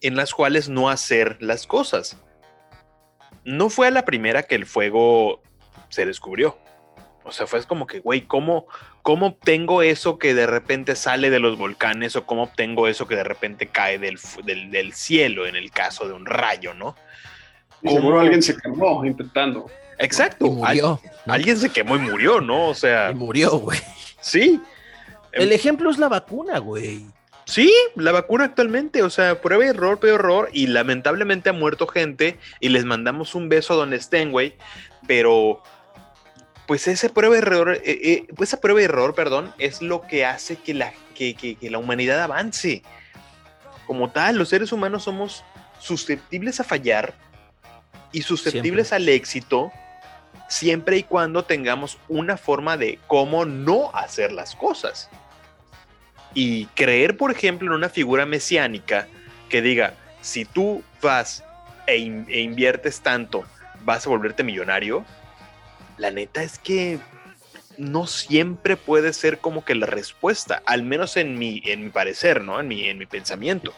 en las cuales no hacer las cosas. No fue a la primera que el fuego se descubrió. O sea, fue como que, güey, ¿cómo, ¿cómo obtengo eso que de repente sale de los volcanes o cómo obtengo eso que de repente cae del, del, cielo en el caso de un rayo, ¿no? Seguro alguien se quemó intentando. Exacto. murió. Alguien se quemó y murió, ¿no? O sea. Y murió, güey. Sí. El em, ejemplo es la vacuna, güey. Sí, la vacuna actualmente, o sea, prueba y error, peor error, y lamentablemente ha muerto gente y les mandamos un beso donde estén, güey, pero pues esa prueba error, eh, eh, pues esa prueba error, perdón, es lo que hace que la, que, que, la humanidad avance. Como tal, los seres humanos somos susceptibles a fallar y susceptibles al éxito siempre y cuando tengamos una forma de cómo no hacer las cosas. Y creer, por ejemplo, en una figura mesiánica que diga, si tú vas e, e inviertes tanto, vas a volverte millonario, la neta es que no siempre puede ser como que la respuesta, al menos en mi, en mi parecer, ¿no? En mi, en mi pensamiento.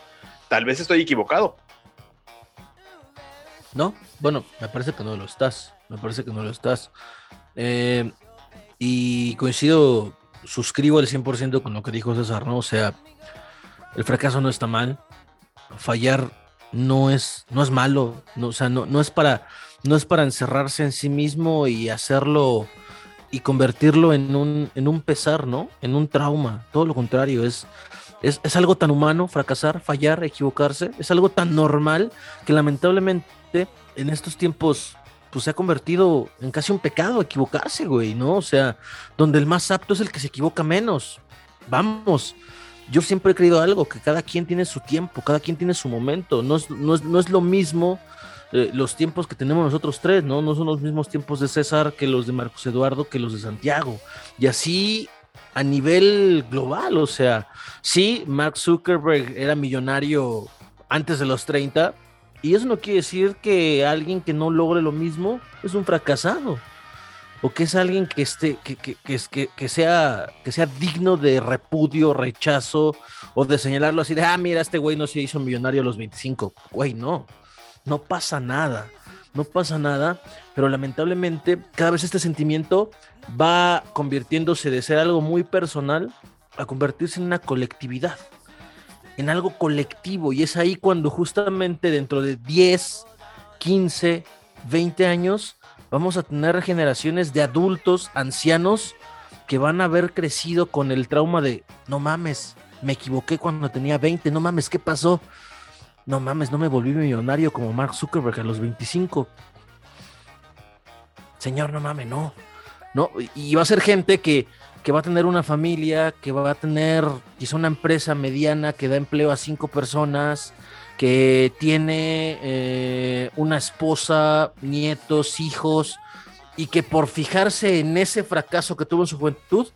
Tal vez estoy equivocado. No, bueno, me parece que no lo estás. Me parece que no lo estás. Eh, y coincido, suscribo al 100% con lo que dijo César, ¿no? O sea, el fracaso no está mal. Fallar no es, no es malo. No, o sea, no, no, es para, no es para encerrarse en sí mismo y hacerlo y convertirlo en un, en un pesar, ¿no? En un trauma. Todo lo contrario, es, es, es algo tan humano fracasar, fallar, equivocarse. Es algo tan normal que lamentablemente en estos tiempos pues se ha convertido en casi un pecado equivocarse, güey, ¿no? O sea, donde el más apto es el que se equivoca menos. Vamos, yo siempre he creído algo, que cada quien tiene su tiempo, cada quien tiene su momento, no es, no es, lo mismo eh, los tiempos que tenemos nosotros tres, ¿no? No son los mismos tiempos de César que los de Marcos Eduardo, que los de Santiago. Y así a nivel global, o sea, sí, Mark Zuckerberg era millonario antes de los 30, y eso no quiere decir que alguien que no logre lo mismo es un fracasado. O que es alguien que esté, que, que, que, que, sea, que sea digno de repudio, rechazo, o de señalarlo así de, ah, mira, este güey no se hizo millonario a los 25. Güey, no. No pasa nada. No pasa nada. Pero lamentablemente, cada vez este sentimiento va convirtiéndose de ser algo muy personal a convertirse en una colectividad en algo colectivo y es ahí cuando justamente dentro de 10, 15, 20 años vamos a tener generaciones de adultos, ancianos, que van a haber crecido con el trauma de, no mames, me equivoqué cuando tenía 20, no mames, ¿qué pasó? No mames, no me volví millonario como Mark Zuckerberg a los 25. Señor, no mames, no. No, y va a ser gente que que va a tener una familia, que va a tener quizá una empresa mediana que da empleo a cinco personas, que tiene eh, una esposa, nietos, hijos, y que por fijarse en ese fracaso que tuvo en su juventud,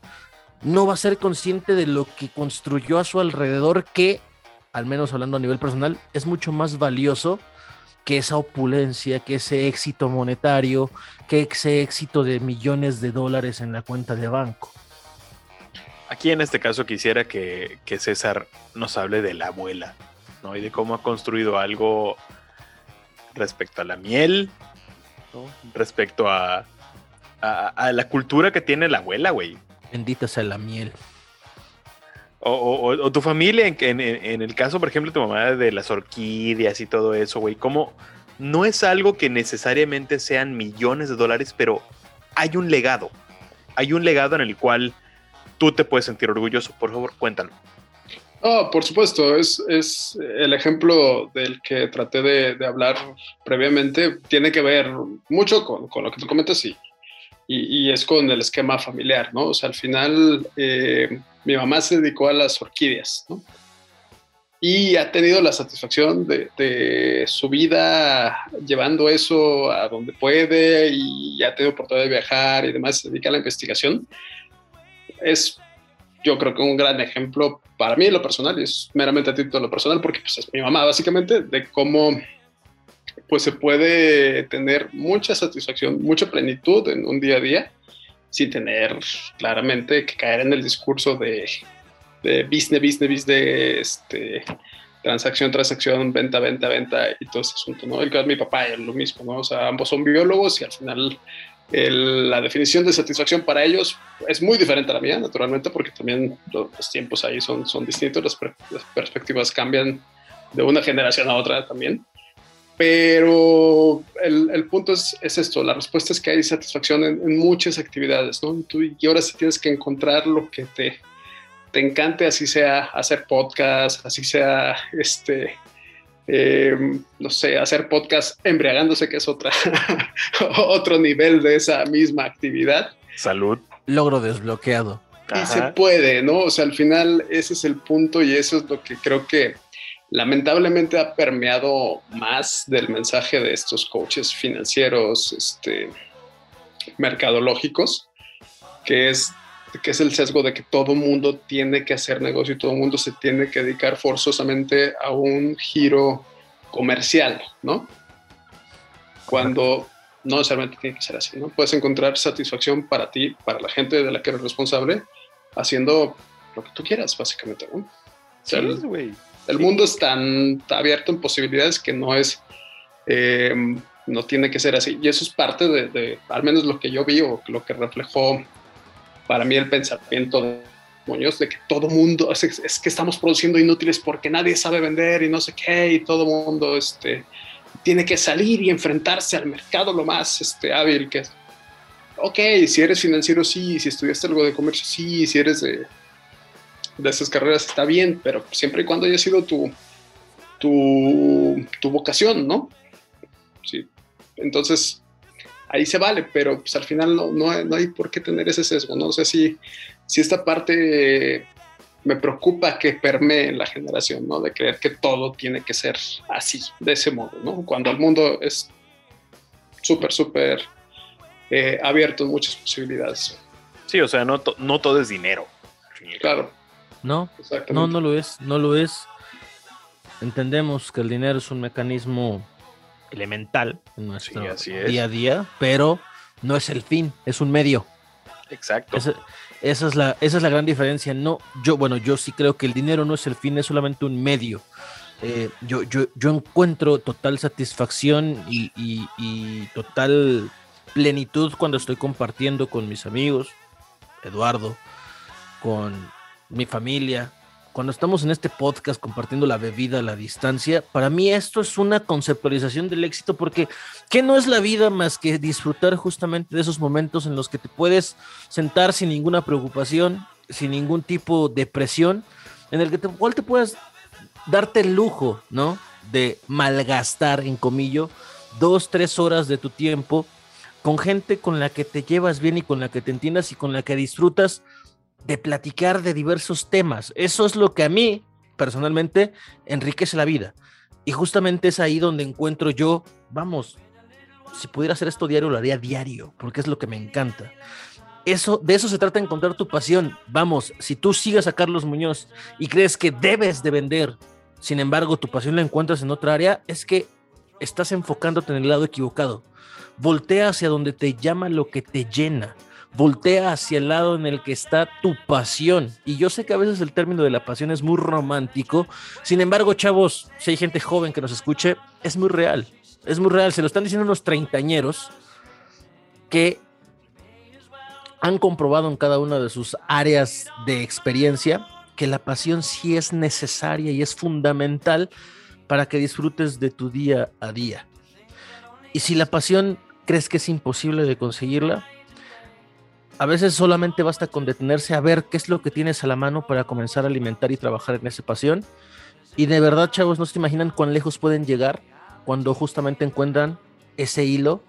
no va a ser consciente de lo que construyó a su alrededor, que al menos hablando a nivel personal, es mucho más valioso que esa opulencia, que ese éxito monetario, que ese éxito de millones de dólares en la cuenta de banco. Aquí en este caso quisiera que, César nos hable de la abuela, ¿no? Y de cómo ha construido algo respecto a la miel, respecto a, a, la cultura que tiene la abuela, güey. Bendita sea la miel. O, tu familia, en, en, el caso, por ejemplo, tu mamá de las orquídeas y todo eso, güey, ¿cómo no es algo que necesariamente sean millones de dólares, pero hay un legado? Hay un legado en el cual tú te puedes sentir orgulloso. Por favor, cuéntalo. Oh, por supuesto, es, es, el ejemplo del que traté de, hablar previamente, tiene que ver mucho con, con lo que tú comentas y, y, es con el esquema familiar, ¿no? O sea, al final eh, mi mamá se dedicó a las orquídeas, ¿no? Y ha tenido la satisfacción de, de, su vida llevando eso a donde puede y ha tenido oportunidad de viajar y demás, se dedica a la investigación. Es, yo creo que un gran ejemplo para mí en lo personal, y es meramente a título de lo personal, porque pues, es mi mamá básicamente, de cómo pues se puede tener mucha satisfacción, mucha plenitud en un día a día, sin tener claramente que caer en el discurso de, de business, business, business, este, transacción, transacción, venta, venta, venta y todo ese asunto, ¿no? El caso de mi papá es lo mismo, ¿no? O sea, ambos son biólogos y al final la definición de satisfacción para ellos es muy diferente a la mía, naturalmente, porque también los, tiempos ahí son, son distintos, las perspectivas cambian de una generación a otra también. Pero el, el punto es, es, esto, la respuesta es que hay satisfacción en, muchas actividades, ¿no? Tú, y ahora sí tienes que encontrar lo que te, te encante, así sea hacer podcast, así sea, este, eh, no sé, hacer podcast embriagándose, que es otra, otro nivel de esa misma actividad. Salud. Logro desbloqueado. Y se puede, ¿no? O sea, al final ese es el punto y eso es lo que creo que lamentablemente ha permeado más del mensaje de estos coaches financieros, este, mercadológicos, que es, que es el sesgo de que todo mundo tiene que hacer negocio y todo mundo se tiene que dedicar forzosamente a un giro comercial, ¿no? Cuando no necesariamente tiene que ser así, ¿no? Puedes encontrar satisfacción para ti, para la gente de la que eres responsable, haciendo lo que tú quieras, básicamente, ¿no? Güey el mundo es tan abierto en posibilidades que no es, eh, no tiene que ser así. Y eso es parte de, al menos lo que yo vi o lo que reflejó para mí el pensamiento de Muñoz, de que todo mundo, es, que estamos produciendo inútiles porque nadie sabe vender y no sé qué, y todo mundo este, tiene que salir y enfrentarse al mercado lo más este, hábil que es. Ok, si eres financiero, sí, si estudiaste algo de comercio, sí, si eres de de esas carreras está bien, pero siempre y cuando haya sido tu, tu, tu vocación, ¿no? Sí. Entonces, ahí se vale, pero pues al final no, no, hay, no, hay, por qué tener ese sesgo, ¿no? O sea, si, si esta parte me preocupa que permee en la generación, ¿no? De creer que todo tiene que ser así, de ese modo, ¿no? Cuando el mundo es súper, súper eh, abierto en muchas posibilidades. Sí, o sea, no, no todo es dinero. Claro. No, no, no lo es, no lo es. Entendemos que el dinero es un mecanismo elemental en nuestro día a día, pero no es el fin, es un medio. Exacto. Esa, es la, esa es la gran diferencia. No, yo, bueno, yo sí creo que el dinero no es el fin, es solamente un medio. Eh, yo, yo, yo encuentro total satisfacción y, y total plenitud cuando estoy compartiendo con mis amigos, Eduardo, con mi familia, cuando estamos en este podcast compartiendo la bebida a la distancia, para mí esto es una conceptualización del éxito porque ¿qué no es la vida más que disfrutar justamente de esos momentos en los que te puedes sentar sin ninguna preocupación, sin ningún tipo de presión, en el que te, igual te puedas darte el lujo, ¿no? De malgastar, en comillo, dos, tres horas de tu tiempo con gente con la que te llevas bien y con la que te entiendas y con la que disfrutas de platicar de diversos temas. Eso es lo que a mí, personalmente, enriquece la vida. Y justamente es ahí donde encuentro yo, vamos, si pudiera hacer esto diario, lo haría diario, porque es lo que me encanta. Eso, de eso se trata encontrar tu pasión. Vamos, si tú sigas a Carlos Muñoz y crees que debes de vender sin embargo tu pasión la encuentras en otra área, es que estás enfocándote en el lado equivocado. Voltea hacia donde te llama lo que te llena. Voltea hacia el lado en el que está tu pasión. Y yo sé que a veces el término de la pasión es muy romántico. Sin embargo, chavos, si hay gente joven que nos escuche, es muy real. Es muy real. Se lo están diciendo unos treintañeros que han comprobado en cada una de sus áreas de experiencia que la pasión sí es necesaria y es fundamental para que disfrutes de tu día a día. Y si la pasión crees que es imposible de conseguirla, a veces solamente basta con detenerse a ver qué es lo que tienes a la mano para comenzar a alimentar y trabajar en esa pasión. Y de verdad, chavos, no se imaginan cuán lejos pueden llegar cuando justamente encuentran ese hilo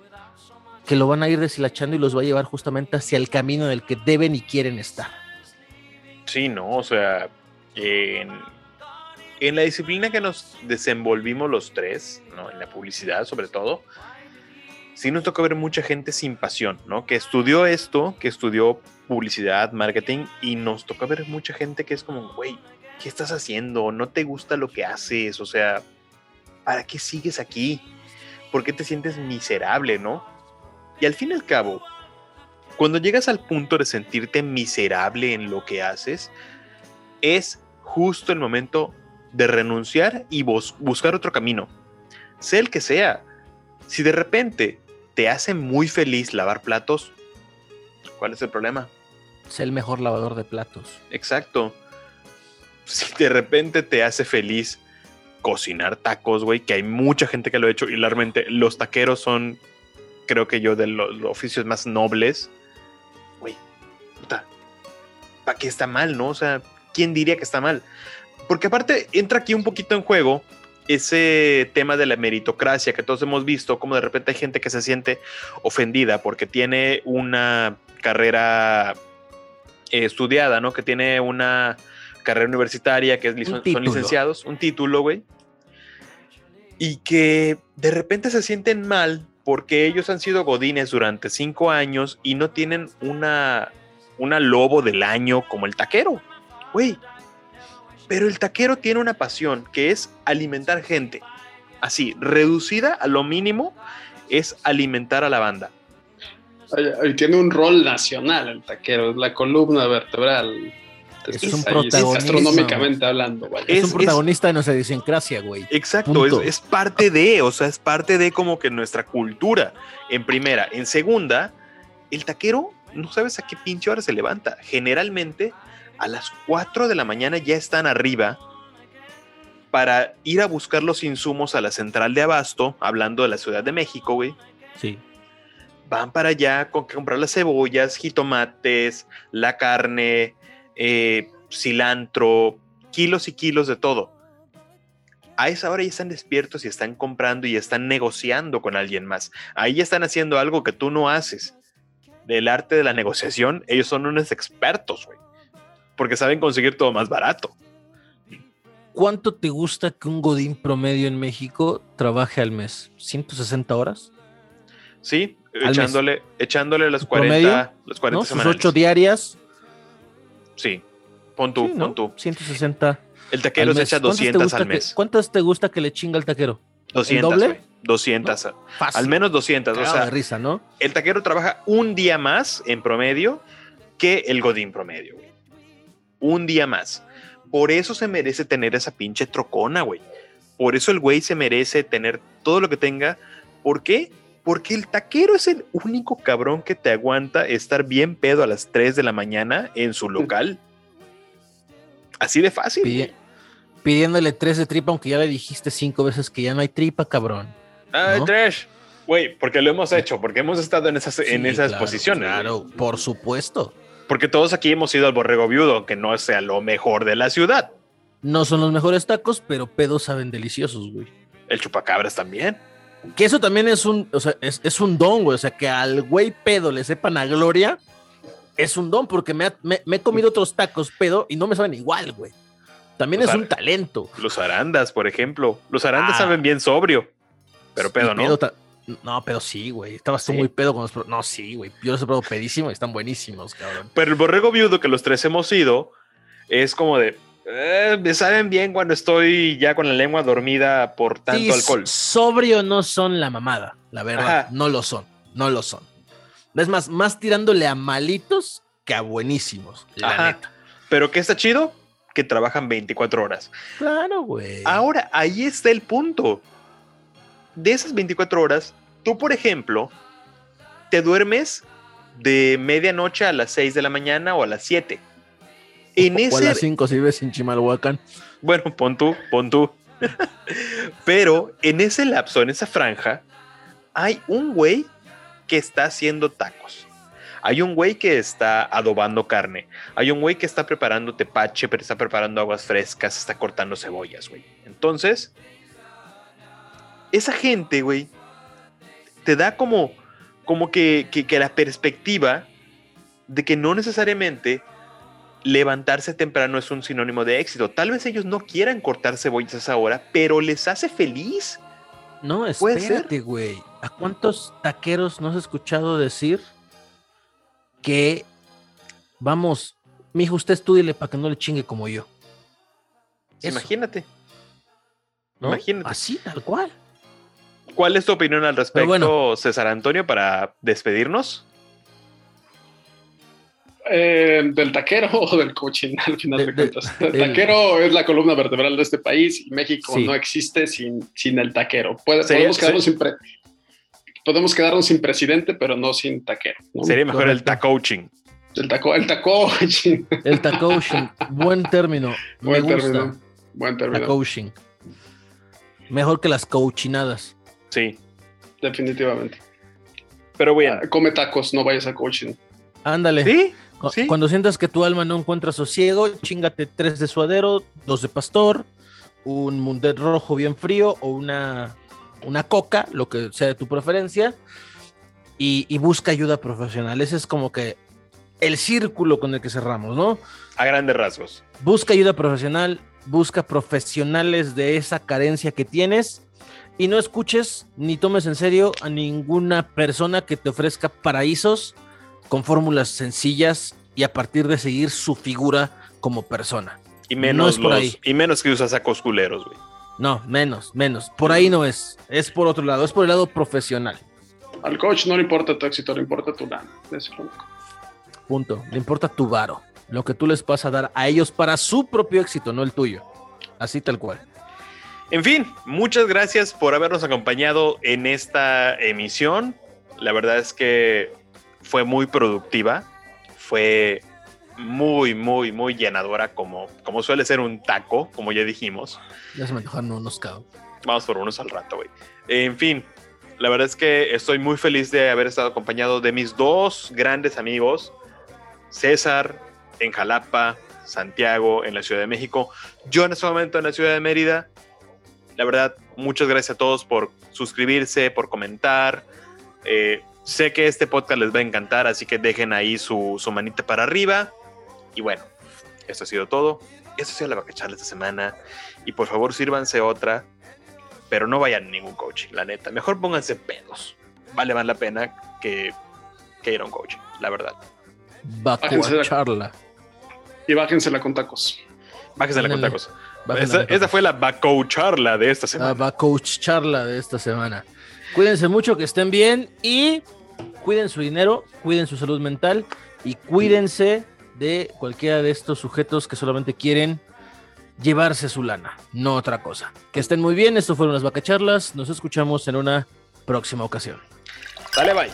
que lo van a ir deshilachando y los va a llevar justamente hacia el camino en el que deben y quieren estar. Sí, no, o sea, en, en la disciplina que nos desenvolvimos los tres, ¿no? en la publicidad sobre todo, sí nos tocó ver mucha gente sin pasión, ¿no? Que estudió esto, que estudió publicidad, marketing, y nos tocó ver mucha gente que es como, güey, ¿qué estás haciendo? ¿No te gusta lo que haces? O sea, ¿para qué sigues aquí? ¿Por qué te sientes miserable, no? Y al fin y al cabo, cuando llegas al punto de sentirte miserable en lo que haces, es justo el momento de renunciar y buscar otro camino. Sea el que sea. Si de repente te hace muy feliz lavar platos, ¿cuál es el problema? Sé el mejor lavador de platos. Exacto. Si de repente te hace feliz cocinar tacos, güey, que hay mucha gente que lo ha hecho y realmente los taqueros son, creo que yo, de los, oficios más nobles. Güey, puta, ¿para qué está mal, no? O sea, ¿quién diría que está mal? Porque aparte entra aquí un poquito en juego ese tema de la meritocracia que todos hemos visto, como de repente hay gente que se siente ofendida porque tiene una carrera eh, estudiada, ¿no? Que tiene una carrera universitaria, que son licenciados, un título, güey. Y que de repente se sienten mal porque ellos han sido godines durante cinco años y no tienen una, una lobo del año como el taquero. Güey, pero el taquero tiene una pasión que es alimentar gente. Así, reducida a lo mínimo, es alimentar a la banda. Y tiene un rol nacional el taquero, es la columna vertebral. Es, un protagonista. Astronómicamente hablando, Es, un protagonista de nuestra idiosincrasia, güey. Exacto, es, es, parte de, o sea, es parte de como que nuestra cultura. En primera. En segunda, el taquero no sabes a qué pinche hora se levanta. Generalmente a las 4 de la mañana ya están arriba para ir a buscar los insumos a la central de abasto, hablando de la Ciudad de México, güey. Sí. Van para allá a comprar las cebollas, jitomates, la carne, eh, cilantro, kilos y kilos de todo. A esa hora ya están despiertos y están comprando y están negociando con alguien más. Ahí ya están haciendo algo que tú no haces. Del arte de la negociación, ellos son unos expertos, güey porque saben conseguir todo más barato. ¿Cuánto te gusta que un Godín promedio en México trabaje al mes? ¿160 horas? Sí, echándole, echándole las 40, las 40 Sus 8 diarias. Sí, pon tú, pon tú. 160. El taquero se echa 200 al mes. ¿Cuántas te gusta que le chinga el taquero? 200. doble? 200. Al menos 200. o sea, de risa, ¿no? El taquero trabaja un día más en promedio que el Godín promedio, güey un día más. Por eso se merece tener esa pinche trocona, güey. Por eso el güey se merece tener todo lo que tenga. ¿Por qué? Porque el taquero es el único cabrón que te aguanta estar bien pedo a las 3 de la mañana en su local. Así de fácil. pidiéndole 3 de tripa, aunque ya le dijiste cinco veces que ya no hay tripa, cabrón. Ah, tres. Güey, porque lo hemos hecho, porque hemos estado en esas, en esas posiciones. Claro, por supuesto. Porque todos aquí hemos ido al borrego viudo, que no sea lo mejor de la ciudad. No son los mejores tacos, pero pedos saben deliciosos, güey. El chupacabras también. Que eso también es un, o sea, es, un don, güey. O sea, que al güey pedo le sepan a gloria, es un don, porque me, he comido otros tacos pedo y no me saben igual, güey. También es un talento. Los arandas, por ejemplo. Los arandas ah. saben bien sobrio, pero pedo no. No, pero sí, güey. Estabas tú muy pedo con los. No, sí, güey. Yo los he probado pedísimo y están buenísimos, cabrón. Pero el borrego viudo que los tres hemos ido es como de. Eh, me saben bien cuando estoy ya con la lengua dormida por tanto alcohol. Sobrio no son la mamada, la verdad. No lo son, no lo son. Es más, más tirándole a malitos que a buenísimos, la neta. Pero ¿qué está chido? Que trabajan 24 horas. Claro, güey. Ahora, ahí está el punto. De esas 24 horas, tú, por ejemplo, te duermes de medianoche a las 6 de la mañana o a las 7. En o ese... a las 5 si ves en Chimalhuacán. Bueno, pon tú, pon tú. Pero en ese lapso, en esa franja, hay un güey que está haciendo tacos. Hay un güey que está adobando carne. Hay un güey que está preparando tepache, pero está preparando aguas frescas, está cortando cebollas, güey. Entonces, esa gente, güey, te da como, como que, que, la perspectiva de que no necesariamente levantarse temprano es un sinónimo de éxito. Tal vez ellos no quieran cortar cebollas a esa hora, pero les hace feliz. No, espérate, güey. ¿A cuántos taqueros no has escuchado decir que, vamos, mijo, usted estudiele para que no le chingue como yo? Imagínate. Imagínate. Así, tal cual. ¿Cuál es tu opinión al respecto, César Antonio, para despedirnos? Eh, del taquero o del coaching, al final de, cuentas. El, taquero es la columna vertebral de este país y México no existe sin, sin el taquero. podemos, quedarnos sin podemos quedarnos sin presidente, pero no sin taquero. Sería mejor el tacoaching. El taco, el tacoaching. El tacoaching. Buen término. Buen Me término. Gusta. Buen término. Tacoaching. Mejor que las coachinadas. Sí. Definitivamente. Pero bien. Ah, come tacos, no vayas a coaching. Ándale. ¿Sí? Cuando sientas que tu alma no encuentra sosiego, chingate tres de suadero, dos de pastor, un mundet rojo bien frío o una, una coca, lo que sea de tu preferencia, y, y, busca ayuda profesional. Ese es como que el círculo con el que cerramos, ¿no? A grandes rasgos. Busca ayuda profesional, busca profesionales de esa carencia que tienes y no escuches ni tomes en serio a ninguna persona que te ofrezca paraísos con fórmulas sencillas y a partir de seguir su figura como persona. Y menos, por ahí. Y menos que usas sacos culeros, güey. No, menos, menos. Por ahí no es. Es por otro lado, es por el lado profesional. Al coach no le importa tu éxito, le importa tu lana. Punto. Le importa tu varo. Lo que tú les vas a dar a ellos para su propio éxito, no el tuyo. Así tal cual. En fin, muchas gracias por habernos acompañado en esta emisión. La verdad es que fue muy productiva, fue muy, muy, muy llenadora, como, como suele ser un taco, como ya dijimos. Ya se me antojaron unos caos. Vamos por unos al rato, güey. En fin, la verdad es que estoy muy feliz de haber estado acompañado de mis dos grandes amigos, César en Jalapa, Santiago en la Ciudad de México, yo en este momento en la Ciudad de Mérida. La verdad, muchas gracias a todos por suscribirse, por comentar. Eh, sé que este podcast les va a encantar, así que dejen ahí su, manita para arriba. Y bueno, esto ha sido todo. Esto ha sido la vacacharla esta semana. Y por favor, sírvanse otra. Pero no vayan a ningún coaching, la neta. Mejor pónganse pedos. Vale más la pena que, que ir a un coaching, la verdad. Vacacharla. Y bájensela con tacos. Bájensela con tacos. Esta, fue la charla de esta semana. La charla de esta semana. Cuídense mucho, que estén bien y cuiden su dinero, cuiden su salud mental y cuídense de cualquiera de estos sujetos que solamente quieren llevarse su lana, no otra cosa. Que estén muy bien, esto fueron las vacacharlas, nos escuchamos en una próxima ocasión. Dale, bye.